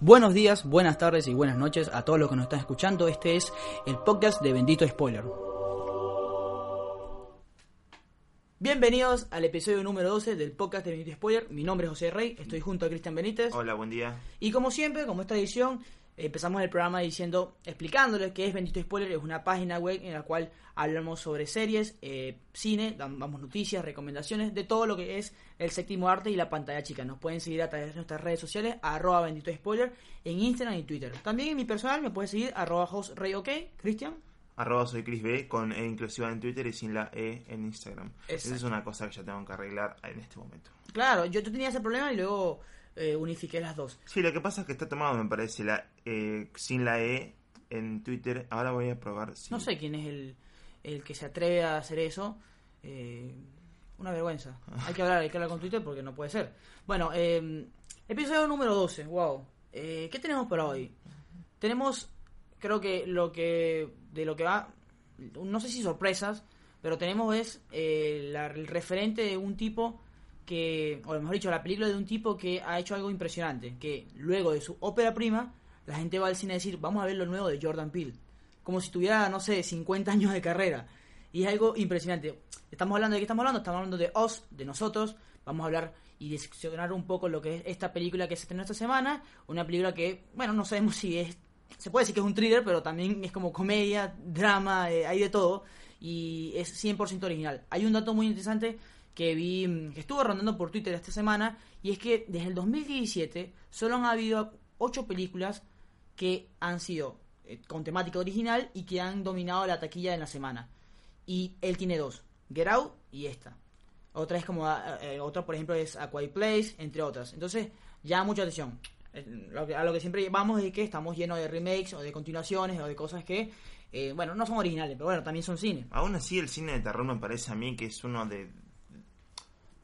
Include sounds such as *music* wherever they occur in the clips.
Buenos días, buenas tardes y buenas noches a todos los que nos están escuchando. Este es el podcast de Bendito Spoiler. Bienvenidos al episodio número 12 del podcast de Bendito Spoiler. Mi nombre es José Rey, estoy junto a Cristian Benítez. Hola, buen día. Y como siempre, como esta edición, empezamos el programa diciendo, explicándoles qué es Bendito Spoiler. Es una página web en la cual hablamos sobre series, eh, cine, damos noticias, recomendaciones de todo lo que es el séptimo arte y la pantalla chica. Nos pueden seguir a través de nuestras redes sociales, arroba bendito spoiler, en Instagram y Twitter. También en mi personal me puedes seguir, arroba rey ok, Cristian. Arroba soy Chris B con E inclusiva en Twitter y sin la E en Instagram. Esa es una cosa que ya tengo que arreglar en este momento. Claro, yo tenía ese problema y luego eh, unifiqué las dos. Sí, lo que pasa es que está tomado, me parece, la e, sin la E en Twitter. Ahora voy a probar. Si... No sé quién es el, el que se atreve a hacer eso. Eh, una vergüenza. Hay que hablar, hay que hablar con Twitter porque no puede ser. Bueno, eh, episodio número 12, wow. Eh, ¿Qué tenemos para hoy? Tenemos, creo que lo que, de lo que va, no sé si sorpresas, pero tenemos es eh, el referente de un tipo que, o mejor dicho, la película de un tipo que ha hecho algo impresionante, que luego de su ópera prima, la gente va al cine a decir, vamos a ver lo nuevo de Jordan Peele como si tuviera, no sé, 50 años de carrera. Y es algo impresionante. Estamos hablando de qué estamos hablando, estamos hablando de Oz, de nosotros. Vamos a hablar y diseccionar un poco lo que es esta película que se estrenó esta semana. Una película que, bueno, no sabemos si es. Se puede decir que es un thriller, pero también es como comedia, drama, eh, hay de todo. Y es 100% original. Hay un dato muy interesante que vi, mm, que estuvo rondando por Twitter esta semana. Y es que desde el 2017 solo han habido 8 películas que han sido eh, con temática original y que han dominado la taquilla de la semana. Y él tiene dos, Get Out y esta. Otra es como, ah, eh, otra por ejemplo es A Quiet Place, entre otras. Entonces, ya mucha atención. Eh, a lo que siempre vamos es que estamos llenos de remakes o de continuaciones o de cosas que, bueno, no son originales, pero bueno, también son cine. Aún así, el cine de terror me parece a mí que es uno de.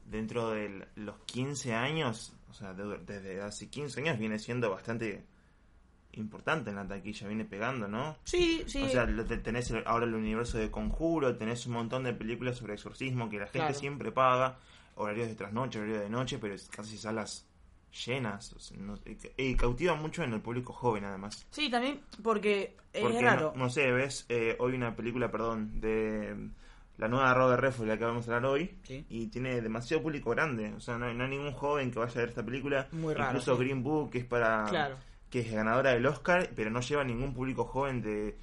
Dentro de los 15 años, o sea, desde hace 15 años viene siendo bastante importante en la taquilla, viene pegando, ¿no? Sí, sí. O sea, tenés ahora el universo de Conjuro, tenés un montón de películas sobre exorcismo que la gente siempre paga, horarios de trasnoche, horarios de noche, pero es casi salas llenas. y cautiva mucho en el público joven, además. Sí, también porque es raro. No, sé, ves eh, hoy una película, perdón, de la nueva Robert Redford, la que vamos a hablar hoy, y tiene demasiado público grande. O sea, no, hay ningún joven que vaya a ver esta película. Muy raro. Incluso Green Book, que es para. Claro que es ganadora del Oscar, pero no lleva ningún público joven de,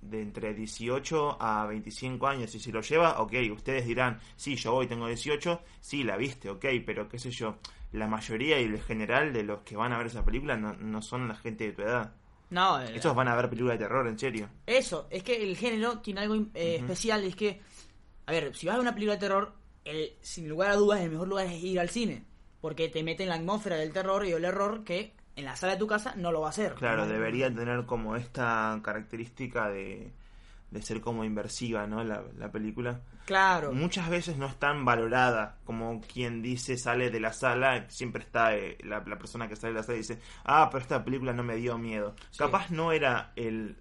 de entre 18 a 25 años. Y si lo lleva, ok, ustedes dirán, sí, yo hoy tengo 18, sí, la viste, ok, pero qué sé yo, la mayoría y el general de los que van a ver esa película no, son la gente de tu edad. No, eh, estos van a ver películas de terror, en serio. Eso, es que el género tiene algo eh, especial, es que, a ver, si vas a ver una película de terror, el, sin lugar a dudas, el mejor lugar es ir al cine, porque te mete en la atmósfera del terror y el error que en la sala de tu casa no lo va a hacer. Claro, debería tener como esta característica de, de ser como inversiva, ¿no? La, película. Claro. Muchas veces no es tan valorada como quien dice sale de la sala, siempre está eh, la, persona que sale de la sala y dice, ah, pero esta película no me dio miedo. Capaz no era el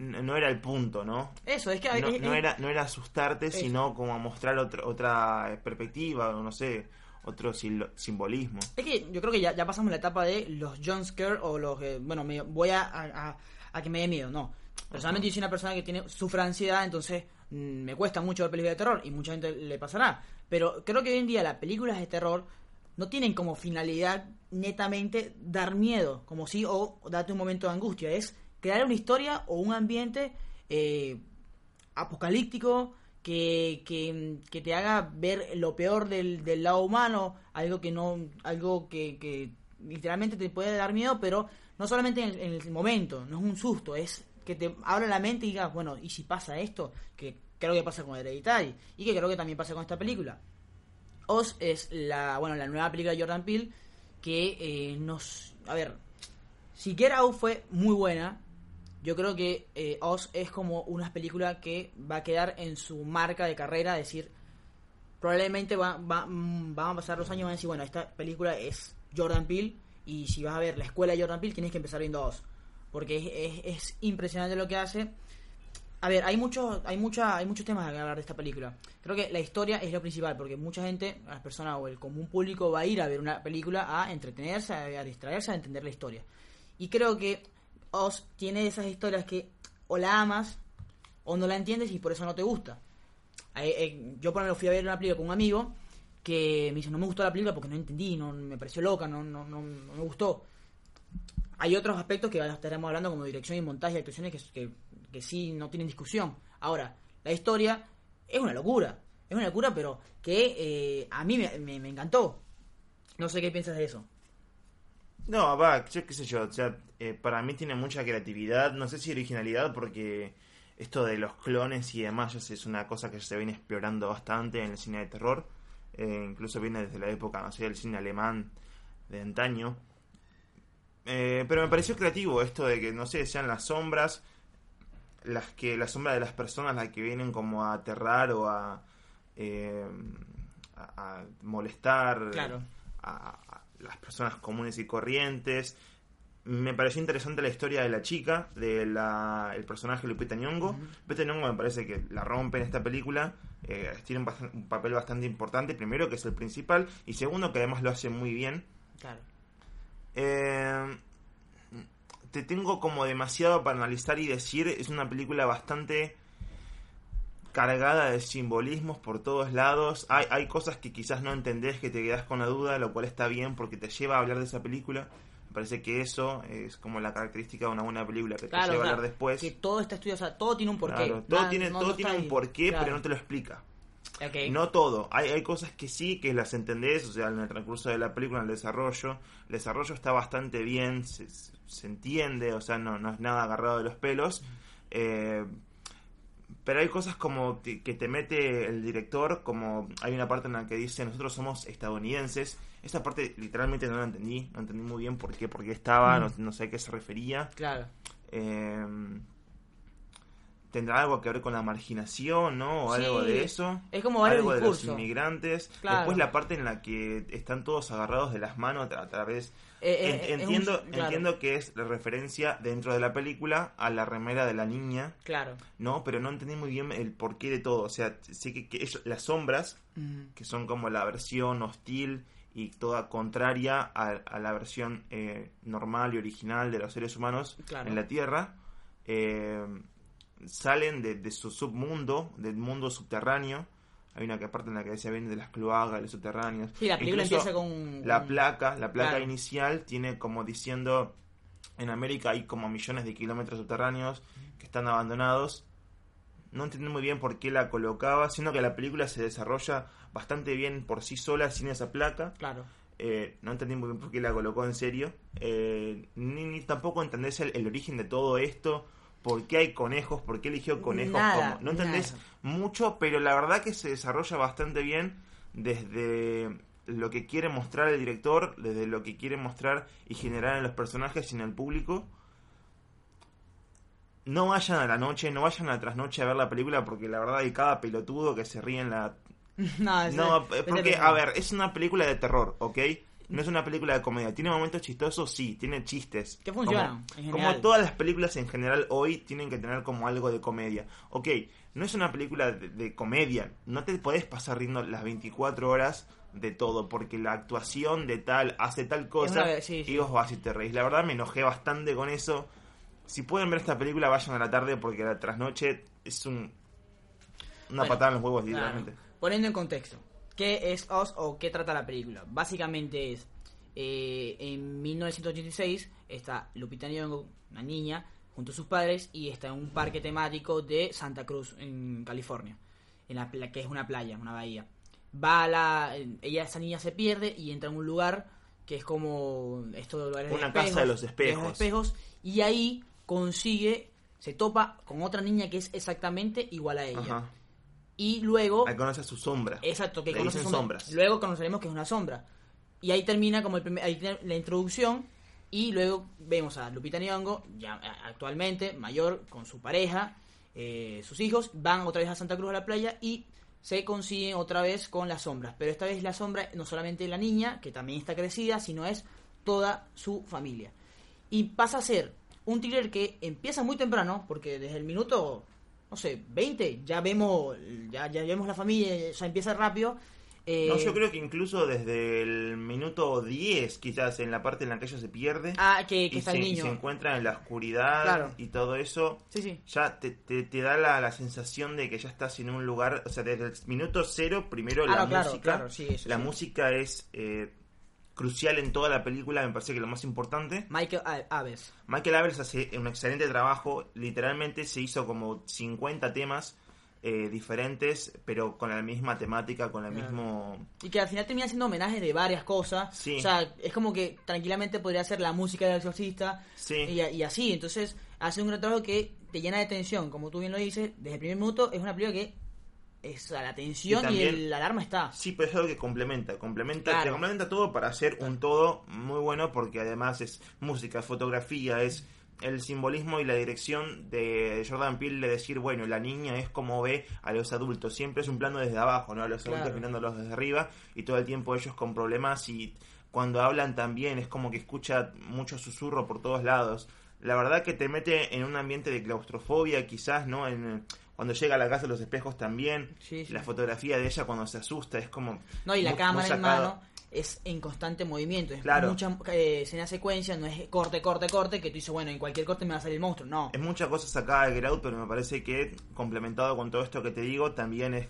no era el punto, ¿no? Eso, es que no, era no era asustarte, sino como mostrar otra otra perspectiva, no sé, otro simbolismo. Es que yo creo que ya, ya pasamos la etapa de los John Scare o los... Eh, bueno, me, voy a, a, que me dé miedo, no. Personalmente yo soy una persona que tiene sufre ansiedad, entonces mm, me cuesta mucho ver películas de terror y mucha gente le pasará. Pero creo que hoy en día las películas de terror no tienen como finalidad netamente dar miedo, como si o darte un momento de angustia. Es crear una historia o un ambiente eh, apocalíptico, que, que, te haga ver lo peor del, del, lado humano, algo que no, algo que, que, literalmente te puede dar miedo, pero no solamente en el, momento, no es un susto, es que te abra la mente y digas, bueno, ¿y si pasa esto? Que creo que pasa con Hereditary y que creo que también pasa con esta película. Oz es la, bueno, la nueva película de Jordan Peele que eh, nos, a ver, si Get Out fue muy buena, yo creo que eh, Oz es como una película que va a quedar en su marca de carrera, decir, probablemente va, va, mm, van a pasar los años y van a decir, bueno, esta película es Jordan Peele y si vas a ver la escuela de Jordan Peele tienes que empezar viendo Oz, porque es, es, impresionante lo que hace. A ver, hay muchos, hay mucha, hay muchos temas que hablar de esta película. Creo que la historia es lo principal, porque mucha gente, las personas o el común público va a ir a ver una película a entretenerse, a distraerse, a entender la historia. Y creo que Oz tiene esas historias que o la amas o no la entiendes y por eso no te gusta. Eh, yo por ejemplo fui a ver una película con un amigo que me dice no me gustó la película porque no entendí, no me pareció loca, no, no, no, no me gustó. Hay otros aspectos que estaremos hablando como dirección y montaje, actuaciones que, que, que sí no tienen discusión. Ahora, la historia es una locura, es una locura, pero que eh, a mí me, me, me encantó. No sé qué piensas de eso. No, va, yo qué sé yo, o sea, eh, para mí tiene mucha creatividad, no sé si originalidad, porque esto de los clones y demás ya es una cosa que se viene explorando bastante en el cine de terror, eh, incluso viene desde la época, no sé, del cine alemán de antaño. Eh, pero me pareció creativo esto de que, no sé, sean las sombras, las que, la sombra de las personas las que vienen como a aterrar o a, eh, a, a molestar Claro. a, a las personas comunes y corrientes. Me pareció interesante la historia de la chica, del el personaje Lupita Nyong'o. Lupita Nyong'o me parece que la rompe en esta película. eh, tiene un, un papel bastante importante. Primero, que es el principal. Y segundo, que además lo hace muy bien. Claro. Eh, te tengo como demasiado para analizar y decir. Es una película bastante cargada de simbolismos por todos lados. Hay, hay cosas que quizás no entendés, que te quedas con la duda, lo cual está bien porque te lleva a hablar de esa película. Me parece que eso es como la característica de una buena película que te lleva o sea, a hablar después. que todo está estudiado, o sea, todo tiene un porqué. Claro, todo Nada- tiene, no- todo no tiene un porqué, Claro. pero no te lo explica. No todo, hay, hay cosas que sí, que las entendés, o sea, en el transcurso de la película, en el desarrollo, el desarrollo está bastante bien, se, se entiende, o sea, no, no es nada agarrado de los pelos, eh, pero hay cosas como que te mete el director, como hay una parte en la que dice, nosotros somos estadounidenses, esa parte literalmente no la entendí, no entendí muy bien por qué, por qué estaba, Mm. no, no sé a qué se refería. Claro. Eh, ¿Tendrá algo que ver con la marginación, no? O Sí, algo de eso. es como algo de los inmigrantes. Claro. Después la parte en la que están todos agarrados de las manos a través... Eh, eh, un- entiendo, claro, entiendo que es la referencia dentro de la película a la remera de la niña, Claro. ¿no? Pero no entendí muy bien el porqué de todo. O sea, sé que, que ellos- las sombras, Mm, que son como la versión hostil y toda contraria a, a la versión eh, normal y original de los seres humanos Claro. en la Tierra, eh, salen de, de su submundo, del mundo subterráneo. Hay una que parte en la que se viene de las cloacas, de los subterráneos. Sí, la película Incluso empieza con... La placa, la placa Claro. inicial tiene como diciendo, en América hay como millones de kilómetros subterráneos que están abandonados. No entendí muy bien por qué la colocaba, sino que la película se desarrolla bastante bien por sí sola sin esa placa. Claro. Eh, no entendí muy bien por qué la colocó en serio. Eh, ni, ni tampoco entendés el, el origen de todo esto. ¿Por qué hay conejos? ¿Por qué eligió conejos? Nada, como- No entendés nada. mucho, pero la verdad que se desarrolla bastante bien desde lo que quiere mostrar el director, desde lo que quiere mostrar y generar en los personajes y en el público. No vayan a la noche, no vayan a la trasnoche a ver la película porque la verdad hay cada pelotudo que se ríe en la no, *laughs* no, es- porque, a ver, es una película de terror, ¿ok? No es una película de comedia. ¿Tiene momentos chistosos? Sí, tiene chistes. Que funcionan, Como, todas las películas en general hoy tienen que tener como algo de comedia. Ok, no es una película de, de comedia. No te podés pasar riendo las 24 horas de todo, porque la actuación de tal hace tal cosa una- sí, sí. y vos vas y te reís. La verdad me enojé bastante con eso. Si pueden ver esta película, vayan a la tarde porque la trasnoche es un, una Bueno, patada en los huevos, Claro. literalmente. Poniendo en contexto, ¿qué es Oz o qué trata la película? Básicamente es, eh, en 1986 está Lupita Nyong'o, una niña, junto a sus padres y está en un parque temático de Santa Cruz, en California, en la, que es una playa, una bahía. Va a la, ella, esa niña se pierde y entra en un lugar que es como esto de lugares de Una espejos, casa de los espejos. espejos, y ahí consigue, se topa con otra niña que es exactamente igual a ella. Ajá. Y luego Ahí conoce a su sombra. Exacto, que Le conoce dicen sombra. sombras. Luego conoceremos que es una sombra. Y ahí termina como el primer, ahí tiene la introducción y luego vemos a Lupita Nyong'o, ya actualmente mayor, con su pareja, eh, sus hijos, van otra vez a Santa Cruz a la playa y se consiguen otra vez con las sombras. Pero esta vez la sombra no solamente la niña, que también está crecida, sino es toda su familia. Y pasa a ser un thriller que empieza muy temprano, porque desde el minuto no sé, 20, ya vemos, ya, ya vemos la familia, ya empieza rápido. Eh, No, yo creo que incluso desde el minuto 10, quizás en la parte en la que ella se pierde Ah, que, que y, está se, el y niño. se encuentra en la oscuridad Claro. y todo eso, Sí, sí. ya te, te, te da la, la sensación de que ya estás en un lugar, o sea, desde el minuto cero, primero Ah, la no, música, claro, sí, eso la música es eh, crucial en toda la película, me parece que lo más importante. Michael Aves. Michael Abels hace un excelente trabajo, literalmente se hizo como 50 temas eh, diferentes, pero con la misma temática, con el Claro. mismo... Y que al final termina siendo homenaje de varias cosas. Sí. O sea, es como que tranquilamente podría ser la música del exorcista. Sí. Y, y así, entonces hace un gran trabajo que te llena de tensión, como tú bien lo dices, desde el primer minuto es una película que es la tensión y, el, la alarma está. Sí, pero es algo que complementa, complementa, Claro. complementa todo para hacer un todo muy bueno porque además es música, fotografía, es el simbolismo y la dirección de Jordan Peele de decir, bueno, la niña es como ve a los adultos, siempre es un plano desde abajo, ¿no? A los adultos Claro. mirándolos desde arriba y todo el tiempo ellos con problemas y cuando hablan también es como que escucha mucho susurro por todos lados. La verdad que te mete en un ambiente de claustrofobia, quizás, ¿no? En, cuando llega a la casa de los espejos también, Sí, sí. la fotografía de ella cuando se asusta es como... No, y la muy- cámara muy en mano es en constante movimiento. Es Claro. mucha eh, escena secuencia, no es corte, corte, corte, que tú dices, bueno, en cualquier corte me va a salir el monstruo. No. Es mucha cosa sacada de Get Out, pero me parece que complementado con todo esto que te digo, también es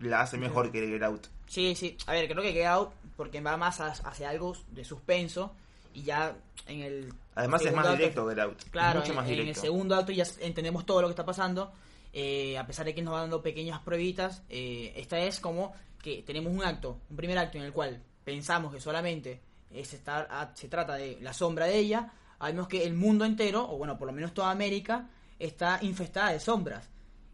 la hace mejor que Get Out. Sí, sí. A ver, creo que Get Out, porque va más a- hacia algo de suspenso y ya en el. Además es más acto- directo Get Out. Claro, mucho en, más en el segundo acto ya entendemos todo lo que está pasando. eh, a pesar de que nos va dando pequeñas pruebitas, eh, esta es como que tenemos un acto, un primer acto en el cual pensamos que solamente es estar, a- se trata de la sombra de ella. Vemos que el mundo entero, o bueno, por lo menos toda América, está infestada de sombras.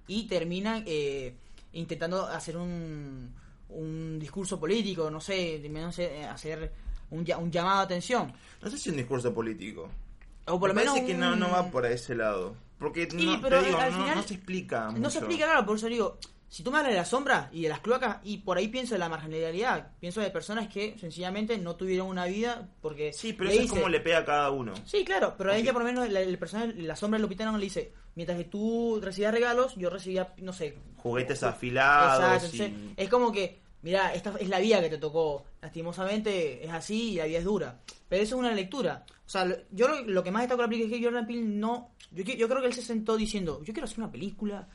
Y terminan eh, intentando hacer un, un discurso político, no sé, hacer- hacer un, un llamado de atención. No sé si un discurso político. O por lo me menos parece que no, no va por ese lado. Porque Sí, no, pero te digo, al no, final no se explica No se explica, claro, por eso digo, si tú me hablas de la sombra y de las cloacas, y por ahí pienso de la marginalidad, pienso de personas que sencillamente no tuvieron una vida porque... Sí, pero eso es como le pega a cada uno. Sí, claro, pero a ella por lo menos la- el personaje, la sombra del Lupitano le dice, mientras que tú recibías regalos, yo recibía, no sé... Juguetes ju- afilados Exacto, y- entonces, es como que, mira, esta es la vida que te tocó, lastimosamente es así y la vida es dura. Pero eso es una lectura. O sea, yo lo, lo que más destaco de la película es que Jordan Peele no... Yo, yo creo que él se sentó diciendo, yo quiero hacer una película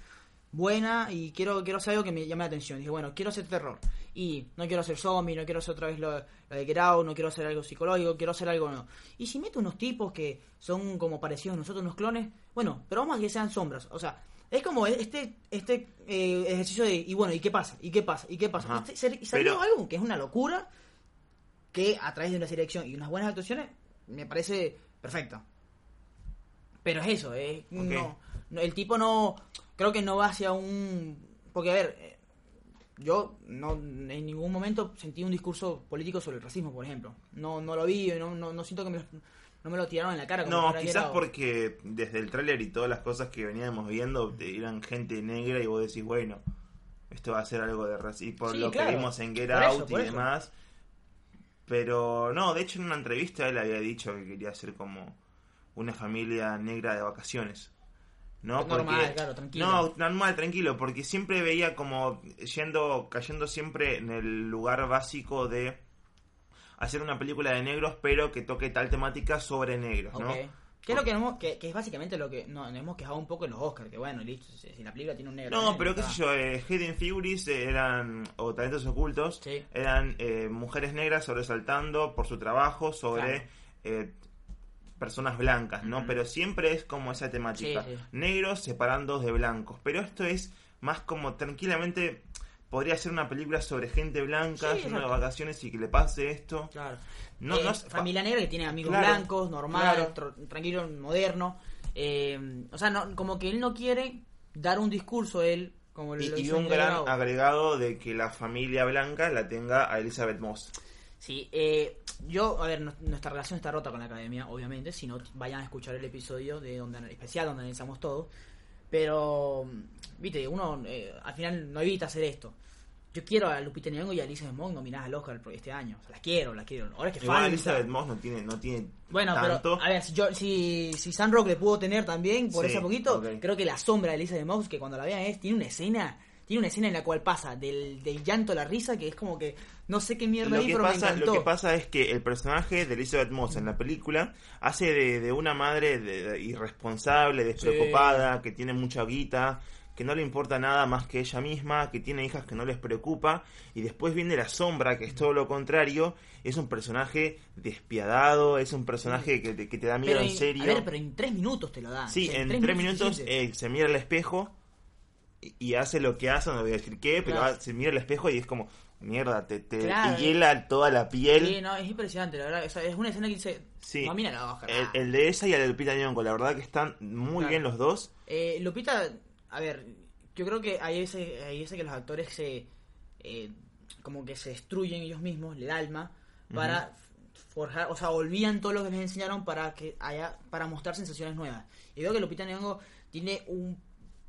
buena y quiero quiero hacer algo que me llame la atención. Dije, bueno, quiero hacer terror. Y no quiero hacer zombie, no quiero hacer otra vez lo, lo de no quiero hacer algo psicológico, quiero hacer algo nuevo. Y si meto unos tipos que son como parecidos a nosotros, unos clones, bueno, pero vamos a que sean sombras. O sea, es como este este eh, ejercicio de, y bueno, ¿y qué pasa? ¿Y qué pasa? ¿Y qué pasa? Y, se- salió Pero- algo que es una locura que a través de una dirección y unas buenas actuaciones me parece perfecta. Pero es eso, es, no, no, el tipo no, creo que no va hacia un... Porque a ver, eh, yo no en ningún momento sentí un discurso político sobre el racismo, por ejemplo. No, no lo vi, no, no, no siento que me, no me lo tiraron en la cara. como No, quizás porque desde el tráiler y todas las cosas que veníamos viendo eran gente negra y vos decís, bueno, esto va a ser algo de racismo. Y por Sí, lo claro. que vimos en Get Por Out y eso. demás. Pero no, de hecho en una entrevista él había dicho que quería ser como una familia negra de vacaciones. ¿no? Normal, claro, tranquilo. No, normal, tranquilo, porque siempre veía como yendo, cayendo siempre en el lugar básico de hacer una película de negros, pero que toque tal temática sobre negros, ¿no? Ok. Que es lo que, hemos- que, que es básicamente lo que no, nos hemos quejado un poco en los Oscars, que bueno, listo, si, si la película tiene un negro. No, negro, pero qué sé yo, eh, Hidden Furies eran, o Talentos Ocultos, Sí. eran eh, mujeres negras sobresaltando por su trabajo sobre Claro. eh, personas blancas, ¿no? Pero siempre es como esa temática. Sí, sí. Negros separando de blancos. Pero esto es más como tranquilamente podría ser una película sobre gente blanca Sí, yendo de vacaciones y que le pase esto. Claro. No, Eh, no es- familia negra que tiene amigos Claro, blancos, normal, claro. tr- tranquilo, moderno. Eh, o sea, no, como que él no quiere dar un discurso él, como Y, lo y un gran agregado de que la familia blanca la tenga a Elizabeth Moss. Sí, eh, yo, a ver, nuestra relación está rota con la academia, obviamente. Si no, vayan a escuchar el episodio de donde especial donde analizamos todo. Pero, viste, uno eh, al final no evita hacer esto. Yo quiero a Lupita Nyong'o y a Elizabeth Moss nominadas al Oscar este año. O sea, las quiero, las quiero. Ahora es que Igual falta. Elizabeth Moss no tiene, no tiene Bueno, tanto. pero a ver, si, yo, si, si Sandrock le pudo tener también por Sí, ese poquito, creo que la sombra de Elizabeth Moss, que cuando la vean es, tiene una escena, tiene una escena en la cual pasa del, del llanto a la risa, que es como que no sé qué mierda lo ahí, que, pero me pasa, encantó. lo que pasa es que el personaje de Elizabeth Moss en la película hace de, de una madre de- de irresponsable, despreocupada, que tiene mucha guita, que no le importa nada más que ella misma, que tiene hijas que no les preocupa, y después viene la sombra, que es todo lo contrario, es un personaje despiadado, es un personaje que te, que te da miedo pero en serio. A ver, pero en tres minutos te lo dan. Sí, O sea, en tres minutos eh, se mira al espejo y, y hace lo que hace, no voy a decir qué, pero Claro. se mira al espejo y es como, mierda, te, te, Claro. te hiela toda la piel. Sí, no, es impresionante, la verdad. O sea, es una escena que dice. Sí. No, mira la hoja. El, el de esa y el de Lupita Nyong'o, la verdad que están muy Claro. bien los dos. Eh, Lupita, a ver, yo creo que hay veces, hay veces que los actores se. eh, como que se destruyen ellos mismos, el alma, para forjar, o sea, olvidan todo lo que les enseñaron para que haya, para mostrar sensaciones nuevas. Y veo que Lupita Nyong'o tiene un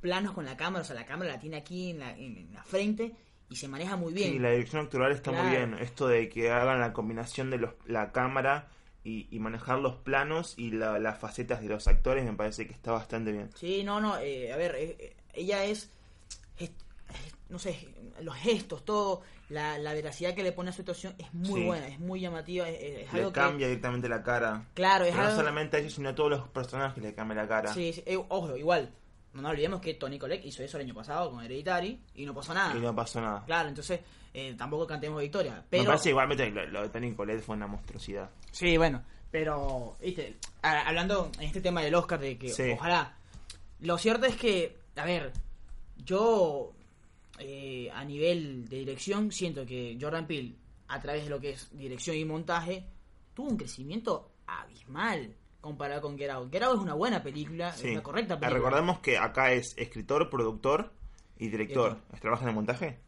plano con la cámara, o sea, la cámara la tiene aquí en la, en, en la frente y se maneja muy bien. Sí, la dirección actoral está muy bien. Esto de que hagan la combinación de los, la cámara y, y manejar los planos y la- las facetas de los actores me parece que está bastante bien. Sí, no, no, eh, a ver, eh, eh, ella es, no sé, los gestos, todo, la, la veracidad que le pone a su situación es muy Sí. buena, es muy llamativa, es, es- Le algo cambia directamente la cara. Claro, es Pero no algo... solamente a ellos, sino a todos los personajes le cambia la cara. Sí, sí, eh, ojo, igual, no nos olvidemos que Tony Collette hizo eso el año pasado con Hereditary y no pasó nada. Y no pasó nada. Claro, entonces eh, tampoco cantemos victoria. Me Pero, parece igualmente lo, lo de Tony Colette fue una monstruosidad. Sí, bueno, pero, viste, a- hablando en este tema del Oscar, de que Sí. ojalá. Lo cierto es que, a ver, yo eh, a nivel de dirección siento que Jordan Peele, a través de lo que es dirección y montaje, tuvo un crecimiento abismal comparado con Get Out. Get Out es una buena película, Sí. es una correcta película. Recordemos que acá es escritor, productor y director. Director. ¿Trabaja en el montaje?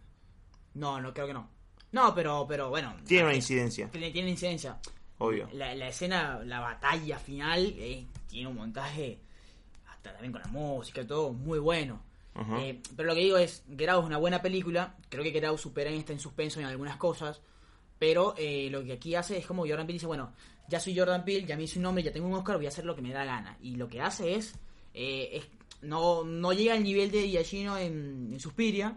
No, no, creo que no. No, pero, pero bueno. Tiene una eh, incidencia, Tiene, tiene incidencia. Obvio. La, la escena, la batalla final, eh, tiene un montaje, hasta también con la música y todo, muy bueno. Eh, pero lo que digo es, Out es una buena película, creo que Out supera en esta en suspenso en algunas cosas, pero eh, lo que aquí hace es como Jordan Peele dice, bueno, ya soy Jordan Peele, ya me hice un nombre, ya tengo un Oscar, voy a hacer lo que me da gana. Y lo que hace es, eh, es no, no llega al nivel de Giacchino en, en Suspiria,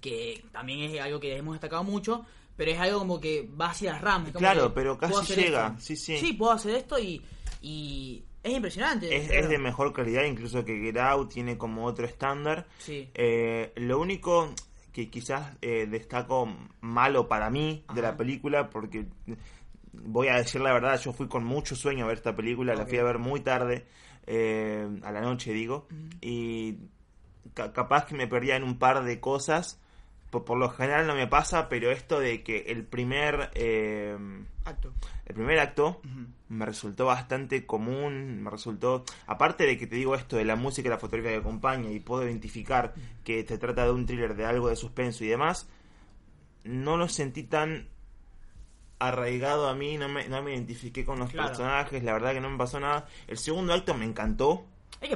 que también es algo que hemos destacado mucho, pero es algo como que va hacia las ramas. Claro, que pero casi llega, esto. sí, sí. Sí, puedo hacer esto y, y es impresionante. Es, Claro. es de mejor calidad, incluso que Get Out tiene como otro estándar. Sí. Eh, lo único que quizás eh, destaco malo para mí de la película, porque voy a decir la verdad, yo fui con mucho sueño a ver esta película, la fui a ver muy tarde, eh, a la noche digo, y ca- capaz que me perdía en un par de cosas. Por, por lo general no me pasa, pero esto de que el primer eh, Acto. el primer acto me resultó bastante común, me resultó, aparte de que te digo esto de la música y la fotografía que acompaña y puedo identificar que se trata de un thriller de algo de suspenso y demás, no lo sentí tan arraigado a mí, no me, no me identifiqué con los Claro. personajes, la verdad que no me pasó nada. El segundo acto me encantó.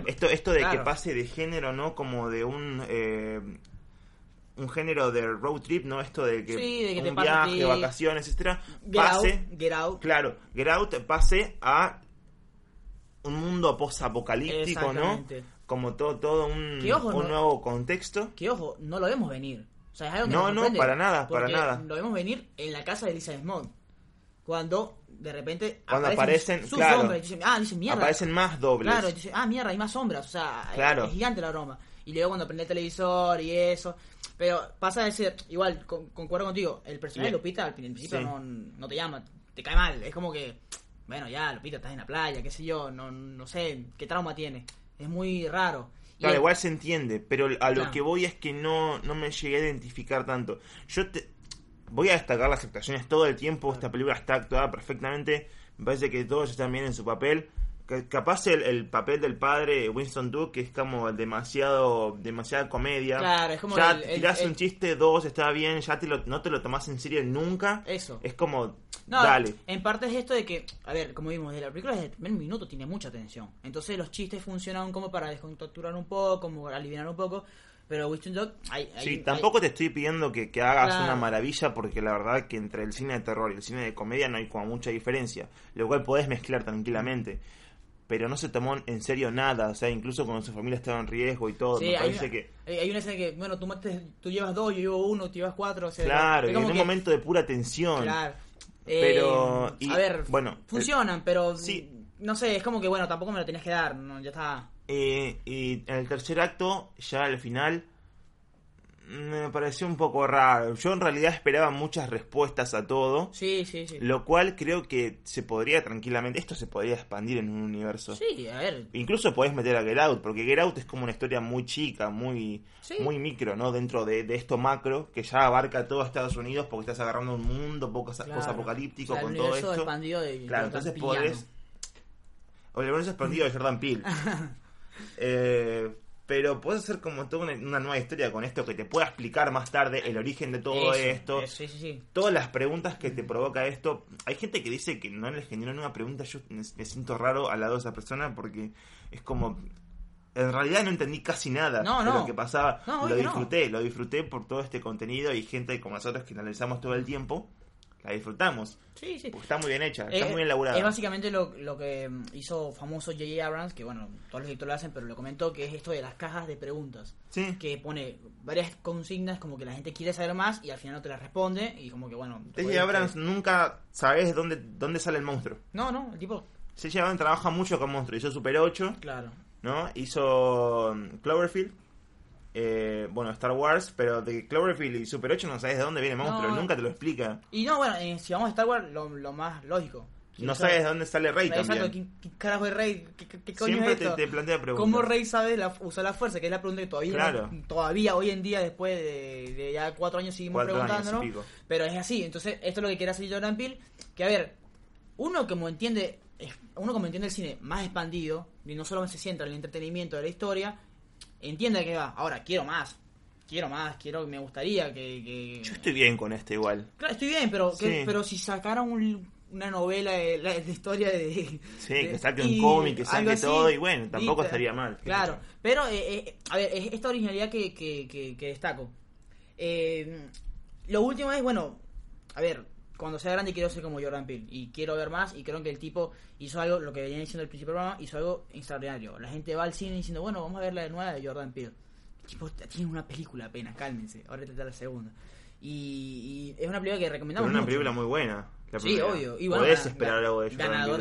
Esto, esto de que pase de género, ¿no? Como de un... eh, un género de road trip, ¿no? Esto de que, Sí, de que te un viaje, ti. vacaciones, etcétera, Get pase Out, Get Out. Claro, Get Out pase a un mundo post-apocalíptico, ¿no? Como todo, todo un, ojo, un no- nuevo contexto. Que ojo, no lo vemos venir. O sea, es algo que No, no, para nada, para nada. Lo vemos venir en la casa de Elizabeth Moss. Cuando de repente Cuando aparecen, sus claro. sombras. Y dicen, ah, dicen mierda. Aparecen más dobles. Claro, y dice, ah, mierda, hay más sombras. O sea, Claro. es gigante la broma. Y luego cuando prende el televisor y eso. Pero pasa de ser, igual, con- concuerdo contigo, el personaje de. Lupita al principio Sí. no, no te llama, te cae mal. Es como que, bueno, ya, Lupita, estás en la playa, qué sé yo, no, no sé, qué trauma tiene. Es muy raro. Y Claro, igual se entiende, pero a lo Claro. que voy es que no, no me llegué a identificar tanto. Yo te voy a destacar las actuaciones todo el tiempo, esta película está actuada perfectamente, me parece que todos están bien en su papel. Capaz el, el papel del padre Winston Duke que es como demasiado demasiada comedia. Claro, es como ya el- el- tirás un chiste, dos, está bien, ya te lo, no te lo tomás en serio nunca. Eso. Es como, No, dale. en parte es esto de que, a ver, como vimos, de la película desde el primer minuto tiene mucha tensión. Entonces los chistes funcionan como para descontracturar un poco, como aliviar un poco. Pero Winston Dog, hay, hay- Sí, hay- tampoco te estoy pidiendo que, que hagas Claro. una maravilla porque la verdad que entre el cine de terror y el cine de comedia no hay como mucha diferencia, lo cual podés mezclar tranquilamente. Pero no se tomó en serio nada, o sea, incluso cuando su familia estaba en riesgo y todo, Sí, me hay, parece una, que... hay- hay una escena que, bueno, tú, mates- tú llevas dos, yo llevo uno, tú llevas cuatro. O sea, Claro, y en un que- momento de pura tensión. Claro. Pero, Eh, y, a ver, bueno, funcionan, pero sí. no sé, es como que bueno, tampoco me lo tenías que dar, no, ya está. Eh, y en el tercer acto, ya al final, me pareció un poco raro. Yo en realidad esperaba muchas respuestas a todo. Sí, sí, sí. Lo cual creo que se podría tranquilamente, esto se podría expandir en un universo. Sí, a ver. Incluso podés meter a Get Out, porque Get Out es como una historia muy chica, muy, Sí. muy micro, ¿no? Dentro de, de esto macro, que ya abarca todo Estados Unidos, porque estás agarrando un mundo poco Claro. apocalíptico O sea, con todo esto. expandido de Claro, entonces podés... O el universo expandido de Jordan Peele. *laughs* Eh, pero puedes hacer como toda una, una nueva historia con esto que te pueda explicar más tarde el origen de todo Eso, esto. eso, sí, sí, sí. Todas las preguntas que te provoca esto. Hay gente que dice que no les generó ninguna pregunta. Yo me, me siento raro al lado de esa persona porque es como. En realidad no entendí casi nada No, de lo que pasaba. No, lo disfruté, lo disfruté por todo este contenido y gente como nosotros que analizamos todo el tiempo. La disfrutamos. Sí, sí. Porque está muy bien hecha, está Eh, muy bien laburada. Es básicamente lo, lo que hizo famoso J.J. Abrams, que bueno, todos los directores lo hacen, pero lo comentó, que es esto de las cajas de preguntas. Sí. Que pone varias consignas como que la gente quiere saber más y al final no te las responde y como que bueno... J.J. Abrams nunca sabes dónde, dónde sale el monstruo. No, no, el tipo... J.J. Abrams trabaja mucho con monstruos. Hizo Super 8, Claro. ¿no? Hizo mm, Cloverfield. Eh, bueno, Star Wars, pero de Cloverfield y Super 8 no sabes de dónde viene el monstruo, No. nunca te lo explica. Y no, bueno, eh, si vamos a Star Wars, lo, lo más lógico. No sabes de dónde sale Rey Exacto, también. ¿quién, qué carajo es Rey? ¿Qué, qué- qué coño Siempre es te, esto? te plantea preguntas. ¿Cómo Rey sabe la- usar la fuerza? Que es la pregunta que todavía, Claro. todavía hoy en día, después de, de ya cuatro años, seguimos Cuatro preguntándonos. Pero es así, entonces esto es lo que quiere hacer Jordan Peele. Que a ver, uno como entiende, uno como entiende el cine más expandido, y no solo se sienta en el entretenimiento de la historia, entiende que va, ahora quiero más, quiero más, quiero, me gustaría que... que- Yo estoy bien con este igual. Claro, estoy bien, pero, que- pero si sacaran un- una novela de, la- de historia de... Sí, de- que saque un cómic, que saque así, todo, y bueno, tampoco estaría mal. Claro, pero, eh, eh, a ver, es esta originalidad que, que, que, que destaco. Eh, lo último es, bueno, a ver, cuando sea grande quiero ser como Jordan Peele y quiero ver más y creo que el tipo hizo algo, lo que venía diciendo al principio del programa, hizo algo extraordinario. La gente va al cine diciendo, bueno, vamos a ver la nueva de Jordan Peele. El tipo tiene una película apenas, cálmense, ahora está la segunda. Y, y es una película que Pero recomendamos una mucho. película muy buena. Sí, obvio. Y bueno, Podés esperar algo de Jordan ganador,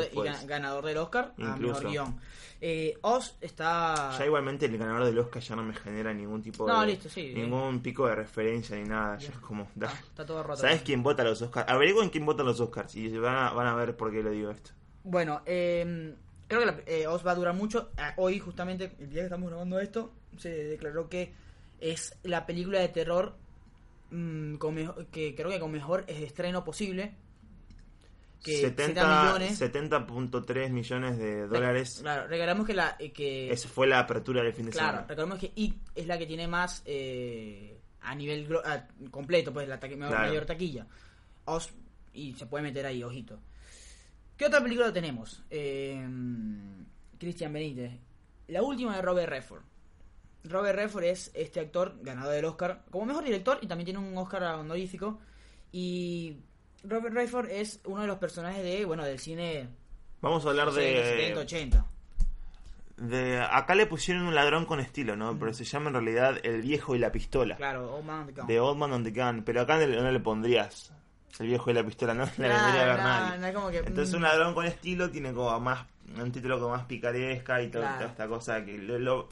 y del Oscar a Incluso. mejor guion. Eh, Oz está. Ya igualmente el ganador del Oscar ya no me genera ningún tipo No, de... listo, sí. Ningún pico de referencia ni nada. Ya es como... da. Ah, está todo roto. ¿Sabes quién vota los Oscars? Averigüen quién vota los Oscars y van a, van a ver por qué le digo esto. Bueno, eh, creo que la, eh, Oz va a durar mucho. Ah, Hoy, justamente, el día que estamos grabando esto, se declaró que es la película de terror mm, con que creo que con mejor estreno posible. Que 70 millones. 70.3 millones de dólares. Claro, recordemos que la. eh, que Esa fue la apertura del fin de Claro, semana. recordemos que It es la que tiene más eh, a nivel ah, completo, pues la Claro. mayor taquilla. Oz, y se puede meter ahí, ojito. ¿Qué otra película tenemos? Eh, Christian Benítez. La última de Robert Redford. Robert Redford es este actor ganador del Oscar como mejor director y también tiene un Oscar honorífico. Y Robert Redford es uno de los personajes de, bueno, del cine Vamos a hablar de de, 70, 80. de... Acá le pusieron un ladrón con estilo, ¿no? Pero se llama en realidad El viejo y la pistola. Claro, Old Man on the Gun. De Old Man on the Gun. Pero acá no le, pondrías El viejo y la pistola, no le vendría a ver nadie. como que, Entonces mm. un ladrón con estilo tiene como más... Un título como más picaresca y todo- Claro. toda esta cosa que lo, lo,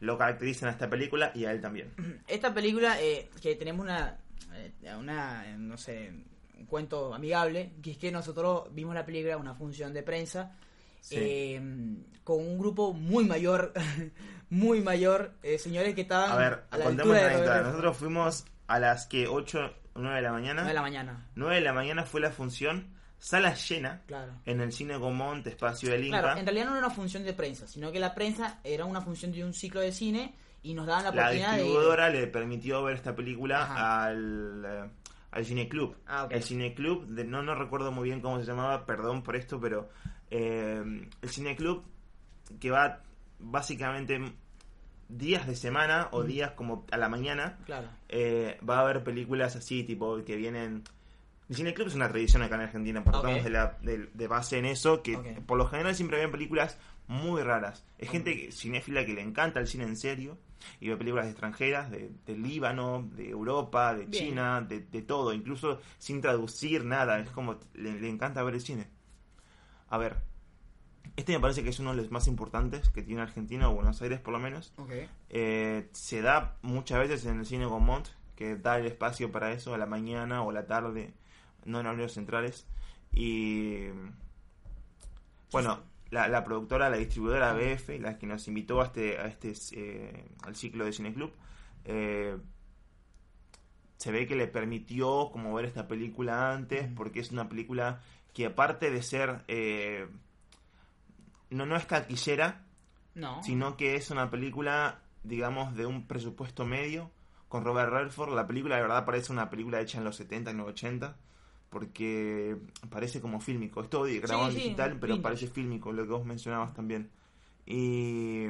lo caracterizan a esta película y a él también. Esta película, eh, que tenemos una, eh, una, no sé, cuento amigable, que es que nosotros vimos la película, una función de prensa, Sí. eh, con un grupo muy mayor, *laughs* muy mayor, eh, señores que estaban A ver, a la contemos la anécdota. Nosotros fuimos a las que 8, 9 de la mañana. Redford. de la mañana, 9 de la mañana fue la función, sala llena, claro. en el cine Gomont, espacio del Inca. Claro, en realidad no era una función de prensa, sino que la prensa era una función de un ciclo de cine y nos daban la la oportunidad de... distribuidora le permitió ver esta película Ajá. al, eh, al Cine Club. Ah. El Cine Club, de, no, no recuerdo muy bien cómo se llamaba, perdón por esto, pero eh, el Cine Club que va básicamente días de semana o días como a la mañana Claro. eh, va a haber películas así, tipo, que vienen... El cineclub es una tradición acá en Argentina, partamos Ok. de, la, de, de base en eso, que por lo general siempre ven películas muy raras. Es gente cinéfila que le encanta el cine en serio y ve películas extranjeras de, de Líbano, de Europa, de Bien. China, de, de todo, incluso sin traducir nada, es como le, le encanta ver el cine. A ver, este me parece que es uno de los más importantes que tiene Argentina o Buenos Aires por lo menos. Ok. Eh, se da muchas veces en el cine Gomont, que da el espacio para eso a la mañana o a la tarde, no en horarios centrales. Y bueno, la, la productora, la distribuidora BF, la que nos invitó a este, a este eh, al ciclo de Cineclub, eh, se ve que le permitió como ver esta película antes, porque es una película que aparte de ser eh, no, no es taquillera, No. sino que es una película, digamos, de un presupuesto medio, con Robert Redford. La película, de verdad, parece una película hecha en los 70 y los 80, porque parece como fílmico. Es todo grabado Sí, en sí, digital, pero vintage. parece fílmico, lo que vos mencionabas también. Y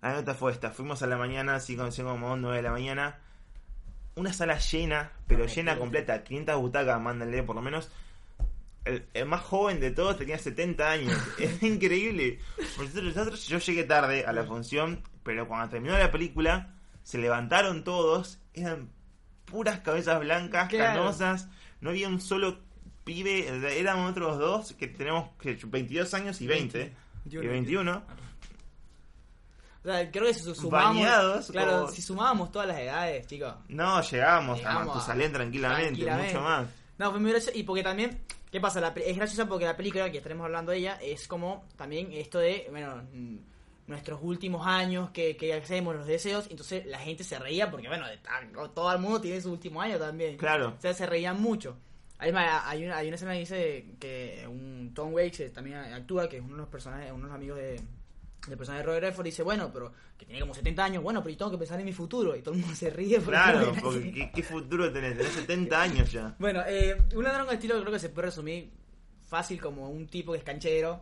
la nota fue esta. Fuimos a la mañana, así como como 9 de la mañana. Una sala llena, pero llena completa. 500 butacas, mándenle por lo menos. El, el más joven de todos tenía 70 años. *laughs* Es increíble. Nosotros, nosotros- yo llegué tarde a la función, pero cuando terminó la película, se levantaron todos. Eran puras cabezas blancas, Claro. canosas. No había un solo pibe. Éramos otros dos que tenemos que 22 años y 20. Y 21. O sea, creo que si sumamos. Bañados, claro, si sumábamos todas las edades, chicos. No, llegamos, Llegamos a Matusalén tranquilamente, tranquilamente. mucho más. No, fue muy gracioso. Y porque también, ¿qué pasa? La es graciosa porque la película que estaremos hablando de ella es como también esto de, bueno, nuestros últimos años que, que hacemos, los deseos. Entonces la gente se reía porque, bueno, todo el mundo tiene su último año también. Claro. O sea, se reían mucho. Además, hay una, hay una escena que dice que un Tom Waits que también actúa, que es uno de los personajes, uno de los amigos de, del personaje de Robert Redford, dice, bueno, pero que tiene como 70 años, bueno, pero yo tengo que pensar en mi futuro. Y todo el mundo se ríe. porque- Claro, porque ¿qué, qué futuro tenés? Tenés 70 *laughs* años ya. Bueno, eh, un ladrón con estilo creo que se puede resumir fácil como un tipo que es canchero,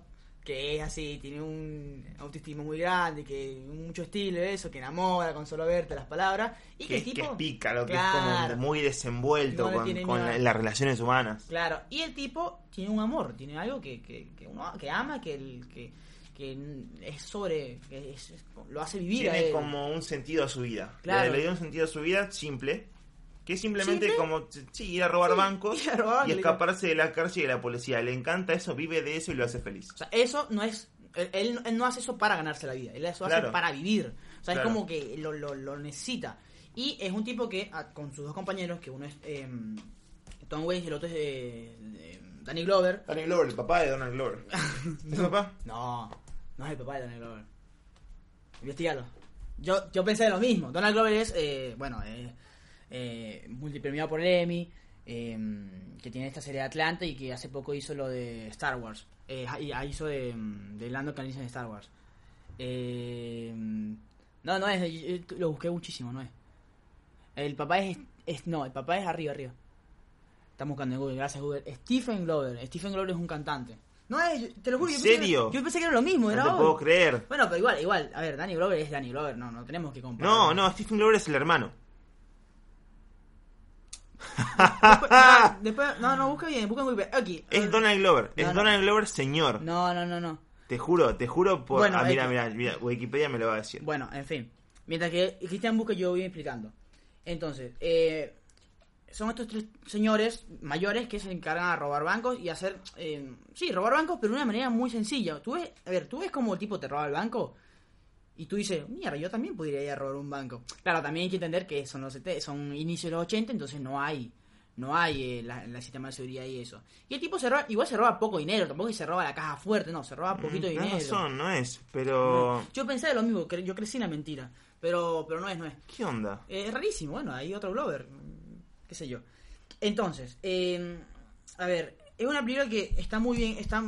que es así, tiene un autoestima muy grande, que mucho estilo, eso, que enamora con solo verte las palabras. Y que, Que, el que tipo... es pícaro, que Claro. es como muy desenvuelto No con, la- las relaciones humanas. Claro, y el tipo tiene un amor, tiene algo que, que, que uno que ama, que, el, que, que es sobre, que es- lo hace vivir a Tiene él. como un sentido a su vida. Claro. Le, le dio un sentido a su vida simple. Que es simplemente ¿Simple? como sí, ir a robar Sí, bancos ir a robar y escaparse de la cárcel y de la policía. Le encanta eso, vive de eso y lo hace feliz. O sea, eso no es. Él, él- no hace eso para ganarse la vida, él eso hace para vivir. O sea, Claro. es como que lo, lo, lo necesita. Y es un tipo que, ah, con sus dos compañeros, que uno es eh, Tom Waits y el otro es eh, Danny Glover. Donald Glover, el papá de Donald Glover. *laughs* ¿Es papá? No, no es el papá de Donald Glover. Investígalo. Yo, yo pensé lo mismo. Donald Glover es, eh, bueno, eh, eh, multipremiado por el Emmy, eh, que tiene esta serie de Atlanta y que hace poco hizo lo de Star Wars. Eh, y hizo de, de Lando Calrissian en Star Wars. Eh, no, no es, lo busqué muchísimo, no es. El papá es, es, no, el papá es arriba, arriba. Estamos buscando en Google, gracias Google. Stephen Glover. Stephen Glover es un cantante. No es, te lo juro. ¿En yo pensé que- serio? yo pensé que era lo mismo, No era te obvio. puedo creer. Bueno, pero igual, igual. A ver, Danny Glover es Danny Glover, no, no tenemos que comparar. No, no, Stephen Glover es el hermano. Después, no, *laughs* después- no, no, busca bien, busca en Wikipedia. Aquí. Es Donald Glover, es No. Donald Glover señor. No, no, no, no. Te juro, te juro por... Bueno, ah, mira, mira, mira, Wikipedia me lo va a decir. Bueno, en fin. Mientras que Cristian busca, yo voy explicando. Entonces, eh, son estos tres señores mayores que se encargan a robar bancos y hacer. eh, sí, robar bancos, pero de una manera muy sencilla. Tú ves, a ver, tú ves cómo el tipo te roba el banco y tú dices, mierda, yo también podría ir a robar un banco. Claro, también hay que entender que son los son inicios de los 80, entonces no hay. No hay eh, la, la sistema de seguridad y eso. Y el tipo se roba, igual se roba poco dinero, tampoco es que se roba la caja fuerte, no, se roba poquito Mm, dinero. Razón, no es, pero... Yo pensé lo mismo, yo crecí en la mentira, pero, pero no es, no es. ¿Qué onda? Eh, es rarísimo, bueno, hay otro mm, qué sé yo. Entonces, eh, a ver, es una película que está muy bien, está,